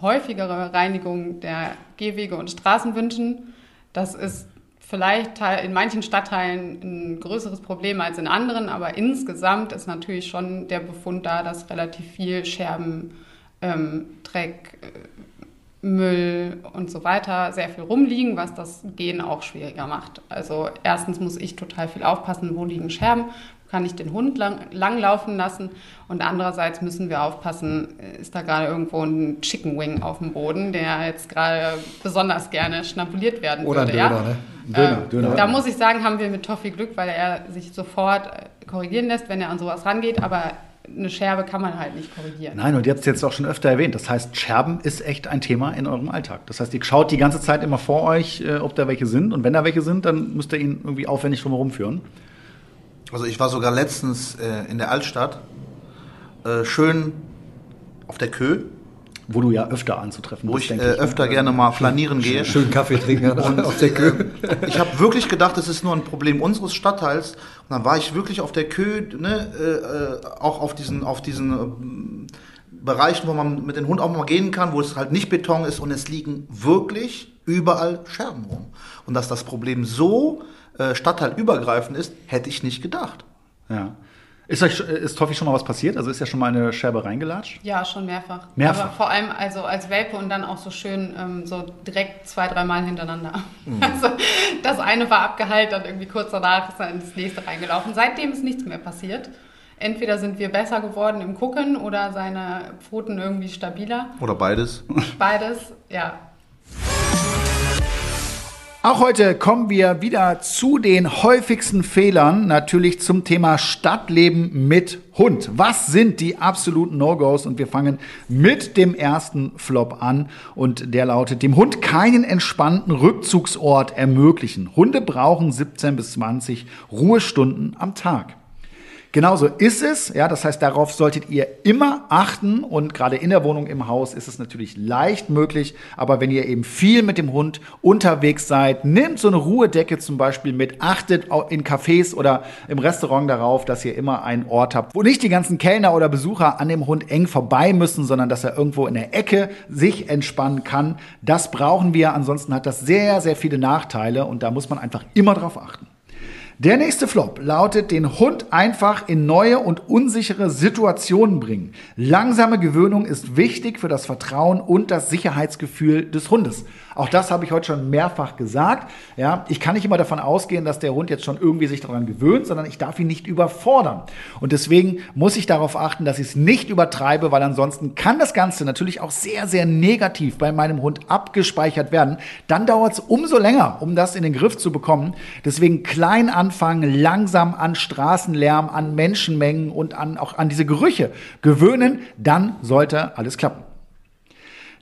häufigere Reinigung der Gehwege und Straßen wünschen. Das ist vielleicht in manchen Stadtteilen ein größeres Problem als in anderen, aber insgesamt ist natürlich schon der Befund da, dass relativ viel Scherben, ähm, Dreck, äh, Müll und so weiter sehr viel rumliegen, was das Gehen auch schwieriger macht. Also erstens muss ich total viel aufpassen, wo liegen Scherben, kann ich den Hund lang, langlaufen lassen und andererseits müssen wir aufpassen, ist da gerade irgendwo ein Chicken Wing auf dem Boden, der jetzt gerade besonders gerne schnabuliert werden Oder würde. Döner, ja? ne? Döner, Ähm, Döner. Da muss ich sagen, haben wir mit Toffi Glück, weil er sich sofort äh, korrigieren lässt, wenn er an sowas rangeht, aber eine Scherbe kann man halt nicht korrigieren. Nein, und ihr habt es jetzt auch schon öfter erwähnt. Das heißt, Scherben ist echt ein Thema in eurem Alltag. Das heißt, ihr schaut die ganze Zeit immer vor euch, äh, ob da welche sind. Und wenn da welche sind, dann müsst ihr ihn irgendwie aufwendig drumherum führen. Also ich war sogar letztens äh, in der Altstadt, äh, schön auf der Kö, Wo du ja öfter anzutreffen wo bist, ich äh, denke öfter gerne mal flanieren gehe. Schön Kaffee trinken auf der Kö. Ich habe wirklich gedacht, es ist nur ein Problem unseres Stadtteils. Und dann war ich wirklich auf der Kö, ne, äh, äh, auch auf diesen, auf diesen ähm, Bereichen, wo man mit dem Hund auch mal gehen kann, wo es halt nicht Beton ist und es liegen wirklich überall Scherben rum. Und dass das Problem so äh, stadtteilübergreifend ist, hätte ich nicht gedacht. Ja. Ist euch ist Toffi schon mal was passiert? Also ist ja schon mal eine Scherbe reingelatscht? Ja, schon mehrfach. Mehrfach? Aber vor allem also als Welpe und dann auch so schön ähm, so direkt zwei, dreimal hintereinander. Mhm. Also das eine war abgeheilt, dann irgendwie kurz danach ist dann ins nächste reingelaufen. Seitdem ist nichts mehr passiert. Entweder sind wir besser geworden im Gucken oder seine Pfoten irgendwie stabiler. Oder beides. Beides, ja. Auch heute kommen wir wieder zu den häufigsten Fehlern, natürlich zum Thema Stadtleben mit Hund. Was sind die absoluten No-Gos? Und wir fangen mit dem ersten Flop an und der lautet, dem Hund keinen entspannten Rückzugsort ermöglichen. Hunde brauchen 17 bis 20 Ruhestunden am Tag. Genauso ist es. Ja, das heißt, darauf solltet ihr immer achten. Und gerade in der Wohnung, im Haus ist es natürlich leicht möglich. Aber wenn ihr eben viel mit dem Hund unterwegs seid, nehmt so eine Ruhedecke zum Beispiel mit. Achtet in Cafés oder im Restaurant darauf, dass ihr immer einen Ort habt, wo nicht die ganzen Kellner oder Besucher an dem Hund eng vorbei müssen, sondern dass er irgendwo in der Ecke sich entspannen kann. Das brauchen wir. Ansonsten hat das sehr, sehr viele Nachteile. Und da muss man einfach immer drauf achten. Der nächste Flop lautet, den Hund einfach in neue und unsichere Situationen bringen. Langsame Gewöhnung ist wichtig für das Vertrauen und das Sicherheitsgefühl des Hundes. Auch das habe ich heute schon mehrfach gesagt. Ja, ich kann nicht immer davon ausgehen, dass der Hund jetzt schon irgendwie sich daran gewöhnt, sondern ich darf ihn nicht überfordern. Und deswegen muss ich darauf achten, dass ich es nicht übertreibe, weil ansonsten kann das Ganze natürlich auch sehr, sehr negativ bei meinem Hund abgespeichert werden. Dann dauert es umso länger, um das in den Griff zu bekommen. Deswegen klein anfangen, langsam an Straßenlärm, an Menschenmengen und an, auch an diese Gerüche gewöhnen, dann sollte alles klappen.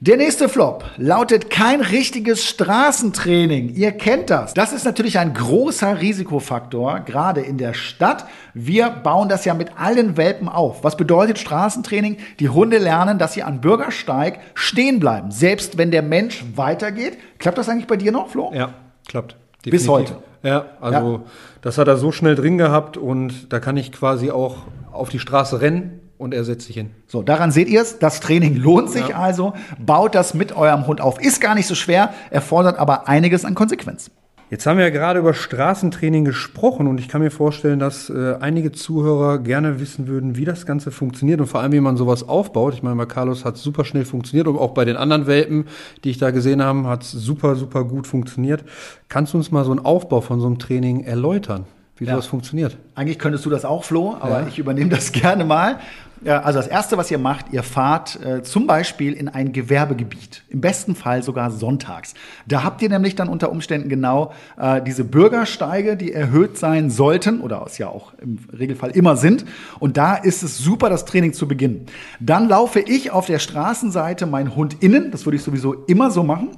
Der nächste Flop lautet kein richtiges Straßentraining. Ihr kennt das. Das ist natürlich ein großer Risikofaktor, gerade in der Stadt. Wir bauen das ja mit allen Welpen auf. Was bedeutet Straßentraining? Die Hunde lernen, dass sie an Bürgersteig stehen bleiben, selbst wenn der Mensch weitergeht. Klappt das eigentlich bei dir noch, Flo? Ja, klappt. Bis heute. Ja, also das hat er so schnell drin gehabt und da kann ich quasi auch auf die Straße rennen und er setzt sich hin. So, daran seht ihr es. Das Training lohnt sich also. Baut das mit eurem Hund auf. Ist gar nicht so schwer, erfordert aber einiges an Konsequenz. Jetzt haben wir ja gerade über Straßentraining gesprochen und ich kann mir vorstellen, dass äh, einige Zuhörer gerne wissen würden, wie das Ganze funktioniert und vor allem, wie man sowas aufbaut. Ich meine, bei Carlos hat es super schnell funktioniert und auch bei den anderen Welpen, die ich da gesehen habe, hat es super, super gut funktioniert. Kannst du uns mal so einen Aufbau von so einem Training erläutern, wie Ja. sowas funktioniert? Eigentlich könntest du das auch, Flo, aber Ja. ich übernehme das gerne mal. Ja, also das Erste, was ihr macht, ihr fahrt äh, zum Beispiel in ein Gewerbegebiet. Im besten Fall sogar sonntags. Da habt ihr nämlich dann unter Umständen genau äh, diese Bürgersteige, die erhöht sein sollten oder es ja auch im Regelfall immer sind. Und da ist es super, das Training zu beginnen. Dann laufe ich auf der Straßenseite meinen Hund innen. Das würde ich sowieso immer so machen.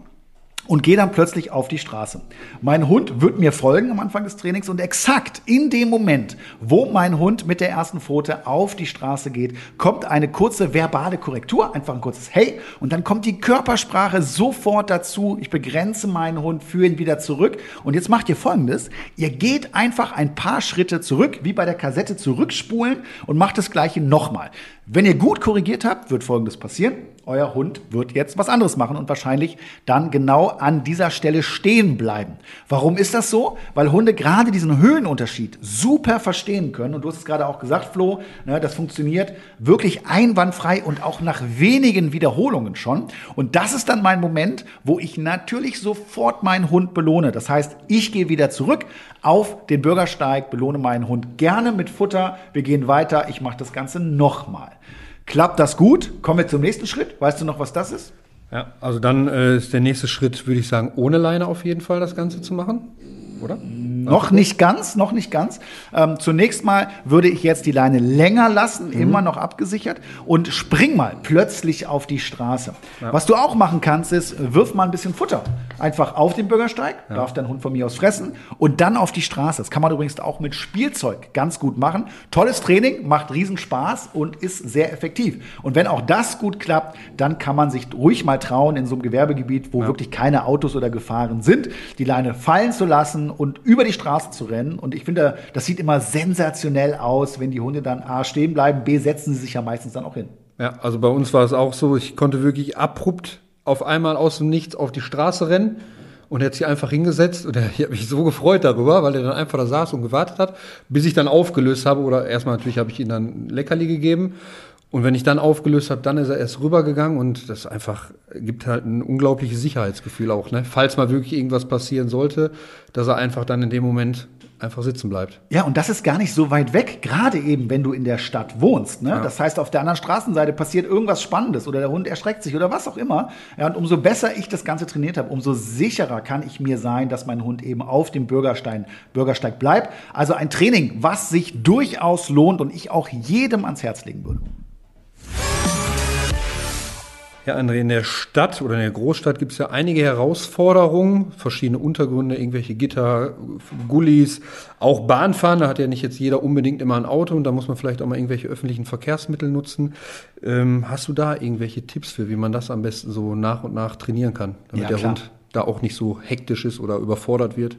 Und gehe dann plötzlich auf die Straße. Mein Hund wird mir folgen am Anfang des Trainings und exakt in dem Moment, wo mein Hund mit der ersten Pfote auf die Straße geht, kommt eine kurze verbale Korrektur, einfach ein kurzes Hey und dann kommt die Körpersprache sofort dazu. Ich begrenze meinen Hund, führe ihn wieder zurück und jetzt macht ihr folgendes. Ihr geht einfach ein paar Schritte zurück, wie bei der Kassette zurückspulen und macht das gleiche nochmal. Wenn ihr gut korrigiert habt, wird folgendes passieren euer Hund wird jetzt was anderes machen und wahrscheinlich dann genau an dieser Stelle stehen bleiben. Warum ist das so? Weil Hunde gerade diesen Höhenunterschied super verstehen können. Und du hast es gerade auch gesagt, Flo, ne, das funktioniert wirklich einwandfrei und auch nach wenigen Wiederholungen schon. Und das ist dann mein Moment, wo ich natürlich sofort meinen Hund belohne. Das heißt, ich gehe wieder zurück auf den Bürgersteig, belohne meinen Hund gerne mit Futter. Wir gehen weiter. Ich mache das Ganze nochmal. Klappt das gut? Kommen wir zum nächsten Schritt. Weißt du noch, was das ist? Ja, also dann äh, ist der nächste Schritt, würde ich sagen, ohne Leine auf jeden Fall das Ganze zu machen, oder? Noch nicht ganz, noch nicht ganz. Ähm, zunächst mal würde ich jetzt die Leine länger lassen, mhm. immer noch abgesichert und spring mal plötzlich auf die Straße. Ja. Was du auch machen kannst, ist, wirf mal ein bisschen Futter. Einfach auf den Bürgersteig, ja. darf dein Hund von mir aus fressen und dann auf die Straße. Das kann man übrigens auch mit Spielzeug ganz gut machen. Tolles Training, macht riesen Spaß und ist sehr effektiv. Und wenn auch das gut klappt, dann kann man sich ruhig mal trauen, in so einem Gewerbegebiet, wo ja. wirklich keine Autos oder Gefahren sind, die Leine fallen zu lassen und über die Straße zu rennen. Und ich finde, das sieht immer sensationell aus, wenn die Hunde dann A stehen bleiben, B setzen sie sich ja meistens dann auch hin. Ja, also bei uns war es auch so, ich konnte wirklich abrupt auf einmal aus dem Nichts auf die Straße rennen und er hat sich einfach hingesetzt und ich habe mich so gefreut darüber, weil er dann einfach da saß und gewartet hat, bis ich dann aufgelöst habe oder erstmal natürlich habe ich ihm dann Leckerli gegeben und wenn ich dann aufgelöst habe, dann ist er erst rübergegangen und das einfach gibt halt ein unglaubliches Sicherheitsgefühl auch, ne? Falls mal wirklich irgendwas passieren sollte, dass er einfach dann in dem Moment einfach sitzen bleibt. Ja, und das ist gar nicht so weit weg, gerade eben, wenn du in der Stadt wohnst. Ne? Ja. Das heißt, auf der anderen Straßenseite passiert irgendwas Spannendes oder der Hund erschreckt sich oder was auch immer. Ja, und umso besser ich das Ganze trainiert habe, umso sicherer kann ich mir sein, dass mein Hund eben auf dem Bürgerstein, Bürgersteig bleibt. Also ein Training, was sich durchaus lohnt und ich auch jedem ans Herz legen würde. Ja, André, in der Stadt oder in der Großstadt gibt es ja einige Herausforderungen, verschiedene Untergründe, irgendwelche Gitter, Gullis, auch Bahnfahren. Da hat ja nicht jetzt jeder unbedingt immer ein Auto und da muss man vielleicht auch mal irgendwelche öffentlichen Verkehrsmittel nutzen. Ähm, hast du da irgendwelche Tipps für, wie man das am besten so nach und nach trainieren kann, damit ja, der klar. Hund da auch nicht so hektisch ist oder überfordert wird?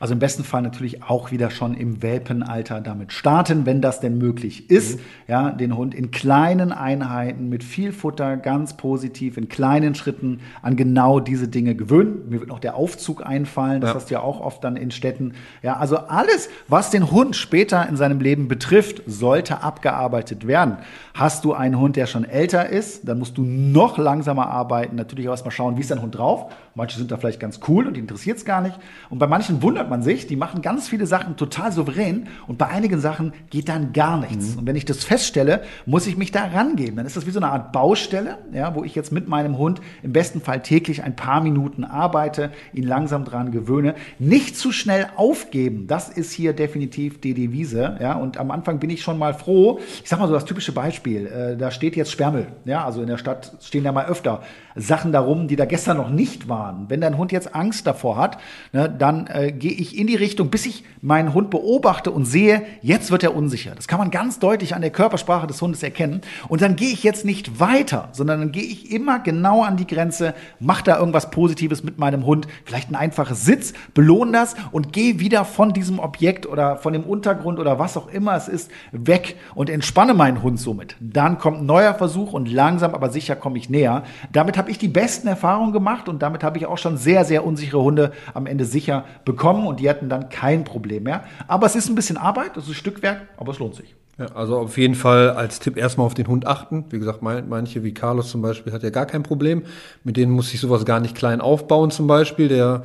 Also im besten Fall natürlich auch wieder schon im Welpenalter damit starten, wenn das denn möglich ist. Mhm. Ja, den Hund in kleinen Einheiten mit viel Futter ganz positiv in kleinen Schritten an genau diese Dinge gewöhnen. Mir wird noch der Aufzug einfallen, das ja. hast du ja auch oft dann in Städten. Ja, also alles, was den Hund später in seinem Leben betrifft, sollte abgearbeitet werden. Hast du einen Hund, der schon älter ist, dann musst du noch langsamer arbeiten. Natürlich auch erstmal schauen, wie ist dein Hund drauf. Manche sind da vielleicht ganz cool und die interessiert es gar nicht. Und bei manchen wundert wundert man sich, die machen ganz viele Sachen total souverän und bei einigen Sachen geht dann gar nichts. Mhm. Und wenn ich das feststelle, muss ich mich da rangeben. Dann ist das wie so eine Art Baustelle, ja, wo ich jetzt mit meinem Hund im besten Fall täglich ein paar Minuten arbeite, ihn langsam dran gewöhne. Nicht zu schnell aufgeben, das ist hier definitiv die Devise. Ja, und am Anfang bin ich schon mal froh. Ich sag mal so das typische Beispiel, äh, da steht jetzt Sperrmüll. Ja, also in der Stadt stehen ja mal öfter Sachen darum, die da gestern noch nicht waren. Wenn dein Hund jetzt Angst davor hat, ne, dann äh, gehe ich in die Richtung, bis ich meinen Hund beobachte und sehe, jetzt wird er unsicher. Das kann man ganz deutlich an der Körpersprache des Hundes erkennen. Und dann gehe ich jetzt nicht weiter, sondern dann gehe ich immer genau an die Grenze, mache da irgendwas Positives mit meinem Hund, vielleicht ein einfaches Sitz, belohne das und gehe wieder von diesem Objekt oder von dem Untergrund oder was auch immer es ist, weg und entspanne meinen Hund somit. Dann kommt ein neuer Versuch und langsam aber sicher komme ich näher. Damit habe ich die besten Erfahrungen gemacht und damit habe ich auch schon sehr, sehr unsichere Hunde am Ende sicher bekommen und die hatten dann kein Problem mehr. Aber es ist ein bisschen Arbeit, es ist Stückwerk, aber es lohnt sich. Ja, also auf jeden Fall als Tipp erstmal auf den Hund achten. Wie gesagt, manche wie Carlos zum Beispiel hat ja gar kein Problem. Mit denen muss ich sowas gar nicht klein aufbauen zum Beispiel. Der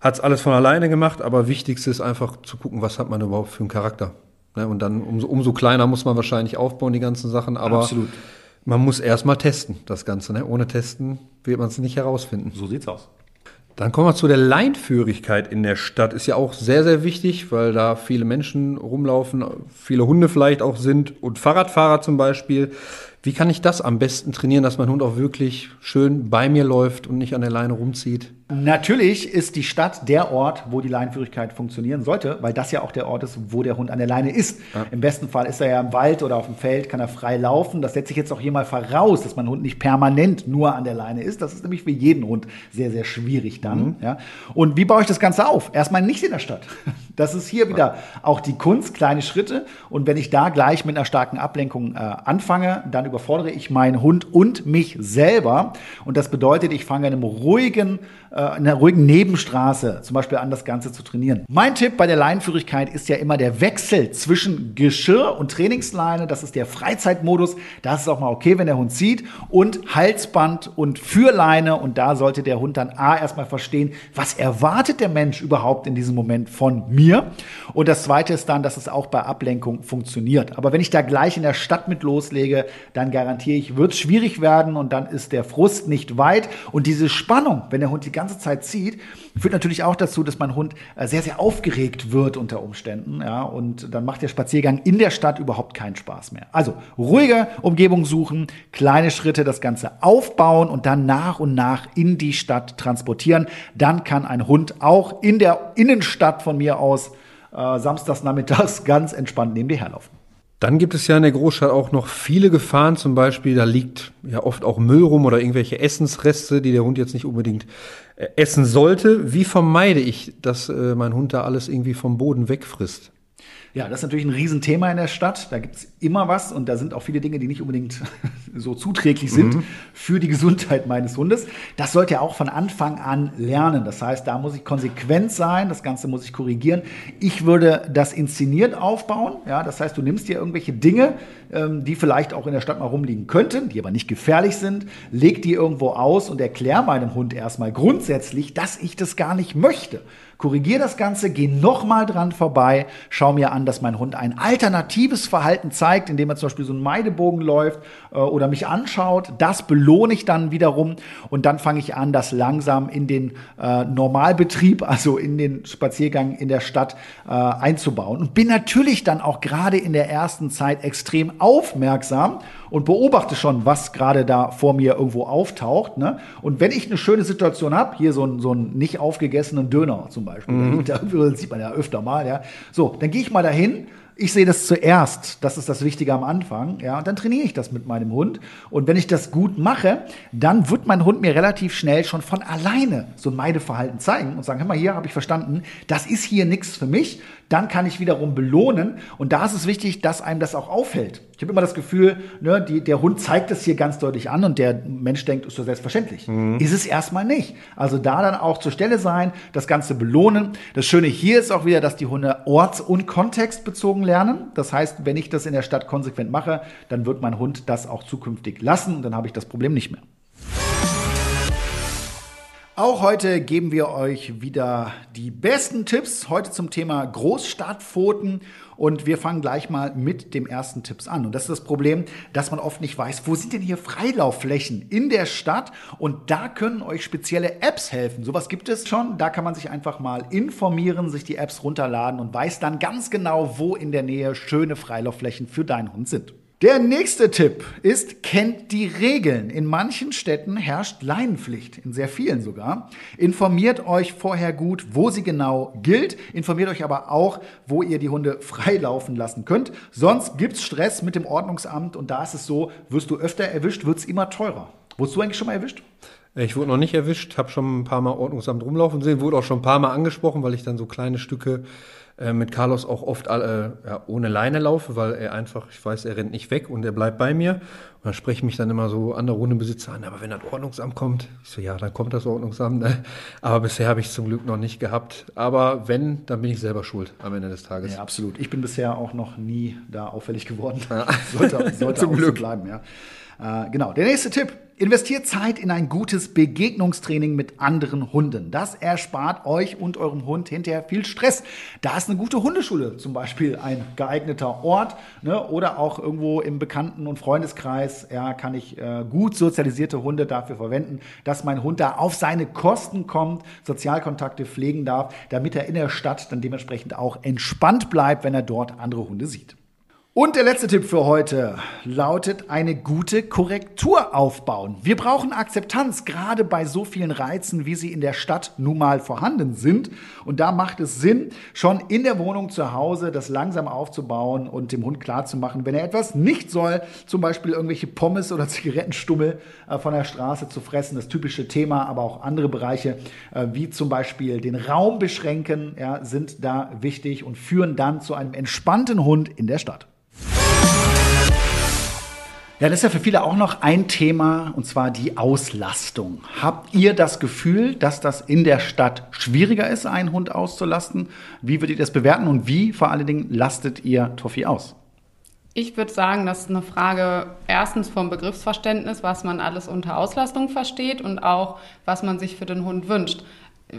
hat es alles von alleine gemacht, aber wichtigste ist einfach zu gucken, was hat man überhaupt für einen Charakter. Ne, und dann umso, umso kleiner muss man wahrscheinlich aufbauen, die ganzen Sachen. Aber Absolut. Man muss erstmal testen, das Ganze. Ne? Ohne Testen wird man es nicht herausfinden. So sieht's aus. Dann kommen wir zu der Leinführigkeit in der Stadt. Ist ja auch sehr, sehr wichtig, weil da viele Menschen rumlaufen, viele Hunde vielleicht auch sind und Fahrradfahrer zum Beispiel. Wie kann ich das am besten trainieren, dass mein Hund auch wirklich schön bei mir läuft und nicht an der Leine rumzieht? Natürlich ist die Stadt der Ort, wo die Leinführigkeit funktionieren sollte, weil das ja auch der Ort ist, wo der Hund an der Leine ist. Ja. Im besten Fall ist er ja im Wald oder auf dem Feld, kann er frei laufen. Das setze ich jetzt auch hier mal voraus, dass mein Hund nicht permanent nur an der Leine ist. Das ist nämlich für jeden Hund sehr, sehr schwierig dann. Mhm. Ja. Und wie baue ich das Ganze auf? Erstmal nicht in der Stadt. Das ist hier wieder auch die Kunst, kleine Schritte. Und wenn ich da gleich mit einer starken Ablenkung äh, anfange, dann überfordere ich meinen Hund und mich selber. Und das bedeutet, ich fange in einem ruhigen äh, in einer ruhigen Nebenstraße zum Beispiel an, das Ganze zu trainieren. Mein Tipp bei der Leinenführigkeit ist ja immer der Wechsel zwischen Geschirr und Trainingsleine. Das ist der Freizeitmodus. Das ist auch mal okay, wenn der Hund zieht. Und Halsband und Führleine. Und da sollte der Hund dann A erstmal verstehen, was erwartet der Mensch überhaupt in diesem Moment von mir. Und das zweite ist dann, dass es auch bei Ablenkung funktioniert. Aber wenn ich da gleich in der Stadt mit loslege, dann garantiere ich, wird es schwierig werden und dann ist der Frust nicht weit. Und diese Spannung, wenn der Hund die ganze Zeit zieht, führt natürlich auch dazu, dass mein Hund äh, sehr, sehr aufgeregt wird unter Umständen. Ja, und dann macht der Spaziergang in der Stadt überhaupt keinen Spaß mehr. Also ruhige Umgebung suchen, kleine Schritte das Ganze aufbauen und dann nach und nach in die Stadt transportieren. Dann kann ein Hund auch in der Innenstadt von mir aus äh, samstags nachmittags ganz entspannt neben dir herlaufen. Dann gibt es ja in der Großstadt auch noch viele Gefahren. Zum Beispiel, da liegt ja oft auch Müll rum oder irgendwelche Essensreste, die der Hund jetzt nicht unbedingt äh, essen sollte. Wie vermeide ich, dass äh, mein Hund da alles irgendwie vom Boden wegfrisst? Ja, das ist natürlich ein Riesenthema in der Stadt. Da gibt es immer was und da sind auch viele Dinge, die nicht unbedingt so zuträglich sind mhm. für die Gesundheit meines Hundes. Das sollte er auch von Anfang an lernen. Das heißt, da muss ich konsequent sein, das Ganze muss ich korrigieren. Ich würde das inszeniert aufbauen. Ja, das heißt, du nimmst dir irgendwelche Dinge, ähm, die vielleicht auch in der Stadt mal rumliegen könnten, die aber nicht gefährlich sind, leg die irgendwo aus und erklär meinem Hund erstmal grundsätzlich, dass ich das gar nicht möchte korrigiere das Ganze, gehe nochmal dran vorbei, schau mir an, dass mein Hund ein alternatives Verhalten zeigt, indem er zum Beispiel so einen Meidebogen läuft äh, oder mich anschaut. Das belohne ich dann wiederum und dann fange ich an, das langsam in den äh, Normalbetrieb, also in den Spaziergang in der Stadt äh, einzubauen. Und bin natürlich dann auch gerade in der ersten Zeit extrem aufmerksam und beobachte schon, was gerade da vor mir irgendwo auftaucht. Ne? Und wenn ich eine schöne Situation habe, hier so ein, so ein nicht aufgegessenen Döner zum Beispiel, mhm. da sieht man ja öfter mal, ja. So, dann gehe ich mal dahin, ich sehe das zuerst, das ist das Wichtige am Anfang, ja, und dann trainiere ich das mit meinem Hund. Und wenn ich das gut mache, dann wird mein Hund mir relativ schnell schon von alleine so ein Meideverhalten zeigen und sagen, hör mal, hier habe ich verstanden, das ist hier nichts für mich, dann kann ich wiederum belohnen. Und da ist es wichtig, dass einem das auch auffällt. Ich habe immer das Gefühl, ne, die, der Hund zeigt das hier ganz deutlich an und der Mensch denkt, ist so selbstverständlich. Mhm. Ist es erstmal nicht. Also da dann auch zur Stelle sein, das Ganze belohnen. Das Schöne hier ist auch wieder, dass die Hunde orts- und kontextbezogen lernen. Das heißt, wenn ich das in der Stadt konsequent mache, dann wird mein Hund das auch zukünftig lassen und dann habe ich das Problem nicht mehr. Auch heute geben wir euch wieder die besten Tipps. Heute zum Thema Großstadtpfoten. Und wir fangen gleich mal mit dem ersten Tipps an. Und das ist das Problem, dass man oft nicht weiß, wo sind denn hier Freilaufflächen in der Stadt? Und da können euch spezielle Apps helfen. Sowas gibt es schon. Da kann man sich einfach mal informieren, sich die Apps runterladen und weiß dann ganz genau, wo in der Nähe schöne Freilaufflächen für deinen Hund sind. Der nächste Tipp ist, kennt die Regeln. In manchen Städten herrscht Leinenpflicht, in sehr vielen sogar. Informiert euch vorher gut, wo sie genau gilt. Informiert euch aber auch, wo ihr die Hunde freilaufen lassen könnt. Sonst gibt's Stress mit dem Ordnungsamt und da ist es so, wirst du öfter erwischt, wird's immer teurer. Wurdest du eigentlich schon mal erwischt? Ich wurde noch nicht erwischt, habe schon ein paar Mal Ordnungsamt rumlaufen sehen, wurde auch schon ein paar Mal angesprochen, weil ich dann so kleine Stücke äh, mit Carlos auch oft äh, ja, ohne Leine laufe, weil er einfach, ich weiß, er rennt nicht weg und er bleibt bei mir. Und dann sprechen mich dann immer so andere Hundebesitzer an, aber wenn das Ordnungsamt kommt, ich so, ja, dann kommt das Ordnungsamt. Ne? Aber bisher habe ich es zum Glück noch nicht gehabt. Aber wenn, dann bin ich selber schuld am Ende des Tages. Ja, absolut. Ich bin bisher auch noch nie da auffällig geworden. Ja. sollte sollte zum Glück so bleiben, ja. Äh, genau. Der nächste Tipp. Investiert Zeit in ein gutes Begegnungstraining mit anderen Hunden. Das erspart euch und eurem Hund hinterher viel Stress. Da ist eine gute Hundeschule zum Beispiel ein geeigneter Ort ne? oder auch irgendwo im Bekannten- und Freundeskreis ja, kann ich äh, gut sozialisierte Hunde dafür verwenden, dass mein Hund da auf seine Kosten kommt, Sozialkontakte pflegen darf, damit er in der Stadt dann dementsprechend auch entspannt bleibt, wenn er dort andere Hunde sieht. Und der letzte Tipp für heute lautet eine gute Korrektur aufbauen. Wir brauchen Akzeptanz, gerade bei so vielen Reizen, wie sie in der Stadt nun mal vorhanden sind. Und da macht es Sinn, schon in der Wohnung zu Hause das langsam aufzubauen und dem Hund klarzumachen, wenn er etwas nicht soll, zum Beispiel irgendwelche Pommes oder Zigarettenstummel äh, von der Straße zu fressen, das typische Thema, aber auch andere Bereiche, äh, wie zum Beispiel den Raum beschränken, ja, sind da wichtig und führen dann zu einem entspannten Hund in der Stadt. Ja, das ist ja für viele auch noch ein Thema, und zwar die Auslastung. Habt ihr das Gefühl, dass das in der Stadt schwieriger ist, einen Hund auszulasten? Wie würdet ihr das bewerten und wie vor allen Dingen lastet ihr Toffi aus? Ich würde sagen, das ist eine Frage erstens vom Begriffsverständnis, was man alles unter Auslastung versteht und auch, was man sich für den Hund wünscht.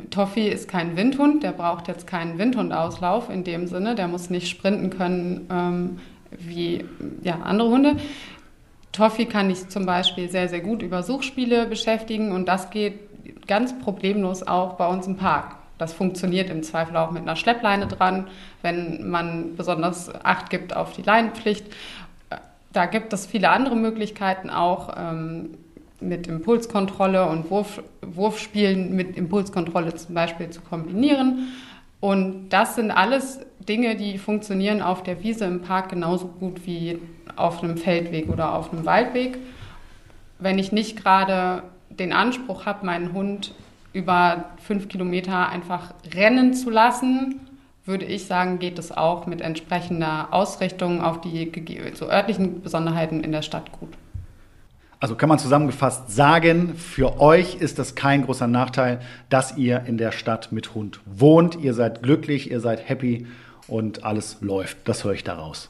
Toffi ist kein Windhund, der braucht jetzt keinen Windhundauslauf in dem Sinne, der muss nicht sprinten können ähm, wie ja, andere Hunde. Toffi kann ich zum Beispiel sehr, sehr gut über Suchspiele beschäftigen und das geht ganz problemlos auch bei uns im Park. Das funktioniert im Zweifel auch mit einer Schleppleine dran, wenn man besonders Acht gibt auf die Leinenpflicht. Da gibt es viele andere Möglichkeiten auch ähm, mit Impulskontrolle und Wurf, Wurfspielen mit Impulskontrolle zum Beispiel zu kombinieren. Und das sind alles Dinge, die funktionieren auf der Wiese im Park genauso gut wie auf einem Feldweg oder auf einem Waldweg. Wenn ich nicht gerade den Anspruch habe, meinen Hund über fünf Kilometer einfach rennen zu lassen, würde ich sagen, geht es auch mit entsprechender Ausrichtung auf die örtlichen Besonderheiten in der Stadt gut. Also kann man zusammengefasst sagen, für euch ist das kein großer Nachteil, dass ihr in der Stadt mit Hund wohnt. Ihr seid glücklich, ihr seid happy und alles läuft. Das höre ich daraus.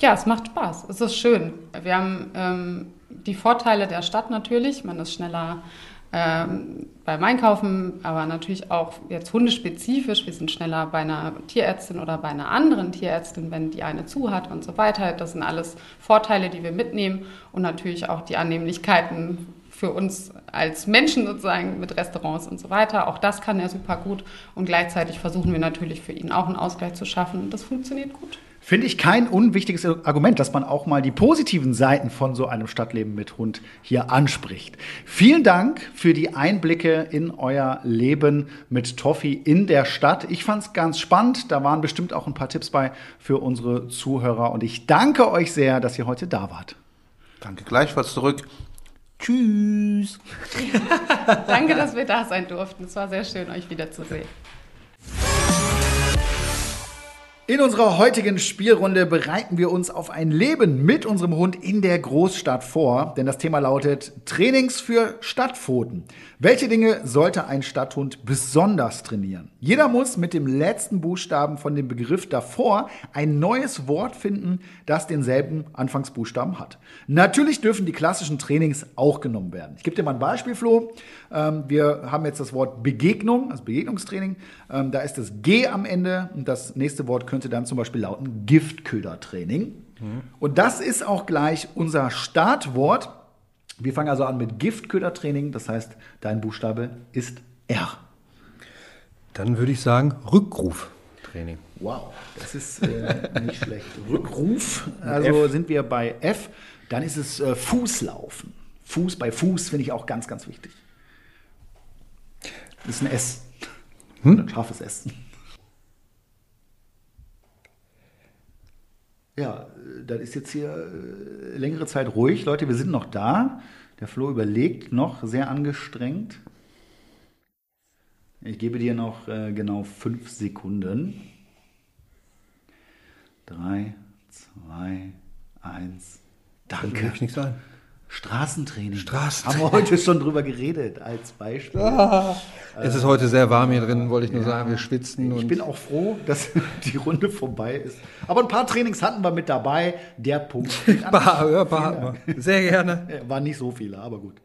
Ja, es macht Spaß. Es ist schön. Wir haben ähm, die Vorteile der Stadt natürlich. Man ist schneller ähm, beim Einkaufen, aber natürlich auch jetzt hundespezifisch. Wir sind schneller bei einer Tierärztin oder bei einer anderen Tierärztin, wenn die eine zu hat und so weiter. Das sind alles Vorteile, die wir mitnehmen und natürlich auch die Annehmlichkeiten für uns als Menschen sozusagen mit Restaurants und so weiter. Auch das kann er super gut und gleichzeitig versuchen wir natürlich für ihn auch einen Ausgleich zu schaffen und das funktioniert gut. Finde ich kein unwichtiges Argument, dass man auch mal die positiven Seiten von so einem Stadtleben mit Hund hier anspricht. Vielen Dank für die Einblicke in euer Leben mit Toffi in der Stadt. Ich fand es ganz spannend. Da waren bestimmt auch ein paar Tipps bei für unsere Zuhörer. Und ich danke euch sehr, dass ihr heute da wart. Danke gleichfalls zurück. Tschüss. danke, dass wir da sein durften. Es war sehr schön, euch wiederzusehen. In unserer heutigen Spielrunde bereiten wir uns auf ein Leben mit unserem Hund in der Großstadt vor, denn das Thema lautet Trainings für Stadtpfoten. Welche Dinge sollte ein Stadthund besonders trainieren? Jeder muss mit dem letzten Buchstaben von dem Begriff davor ein neues Wort finden, das denselben Anfangsbuchstaben hat. Natürlich dürfen die klassischen Trainings auch genommen werden. Ich gebe dir mal ein Beispiel, Flo. Ähm, wir haben jetzt das Wort Begegnung, also Begegnungstraining. Ähm, da ist das G am Ende und das nächste Wort könnte dann zum Beispiel lauten Giftködertraining. Mhm. Und das ist auch gleich unser Startwort. Wir fangen also an mit Giftködertraining, das heißt, dein Buchstabe ist R. Dann würde ich sagen Rückruftraining. Wow, das ist äh, nicht schlecht. Rückruf, also F. sind wir bei F. Dann ist es äh, Fußlaufen. Fuß bei Fuß finde ich auch ganz, ganz wichtig. Das ist ein S. Hm? Ein scharfes S. Ja, dann ist jetzt hier äh, längere Zeit ruhig. Leute, wir sind noch da. Der Flo überlegt noch, sehr angestrengt. Ich gebe dir noch äh, genau fünf Sekunden. Drei, zwei, eins. Danke. Fällt nichts ein. Straßentraining. Straßentraining. Haben wir heute schon drüber geredet als Beispiel. Ah, es ist heute sehr warm hier drin, wollte ich nur ja, sagen. Wir schwitzen. Ich bin auch froh, dass die Runde vorbei ist. Aber ein paar Trainings hatten wir mit dabei. Der Punkt. paar, ja, paar Sehr gerne. Waren nicht so viele, aber gut.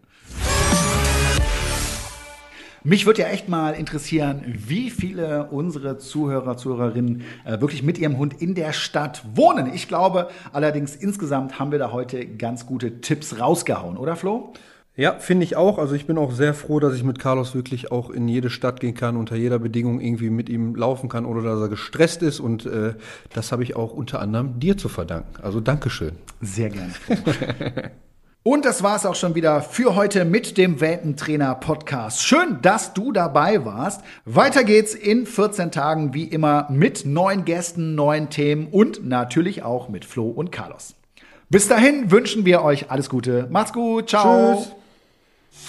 Mich würde ja echt mal interessieren, wie viele unsere Zuhörer, Zuhörerinnen äh, wirklich mit ihrem Hund in der Stadt wohnen. Ich glaube allerdings insgesamt haben wir da heute ganz gute Tipps rausgehauen, oder Flo? Ja, finde ich auch. Also ich bin auch sehr froh, dass ich mit Carlos wirklich auch in jede Stadt gehen kann, unter jeder Bedingung irgendwie mit ihm laufen kann oder dass er gestresst ist. Und äh, das habe ich auch unter anderem dir zu verdanken. Also Dankeschön. Sehr gerne. Und das war es auch schon wieder für heute mit dem Weltentrainer Podcast. Schön, dass du dabei warst. Weiter geht's in 14 Tagen wie immer mit neuen Gästen, neuen Themen und natürlich auch mit Flo und Carlos. Bis dahin wünschen wir euch alles Gute. Macht's gut. Ciao.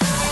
Tschüss.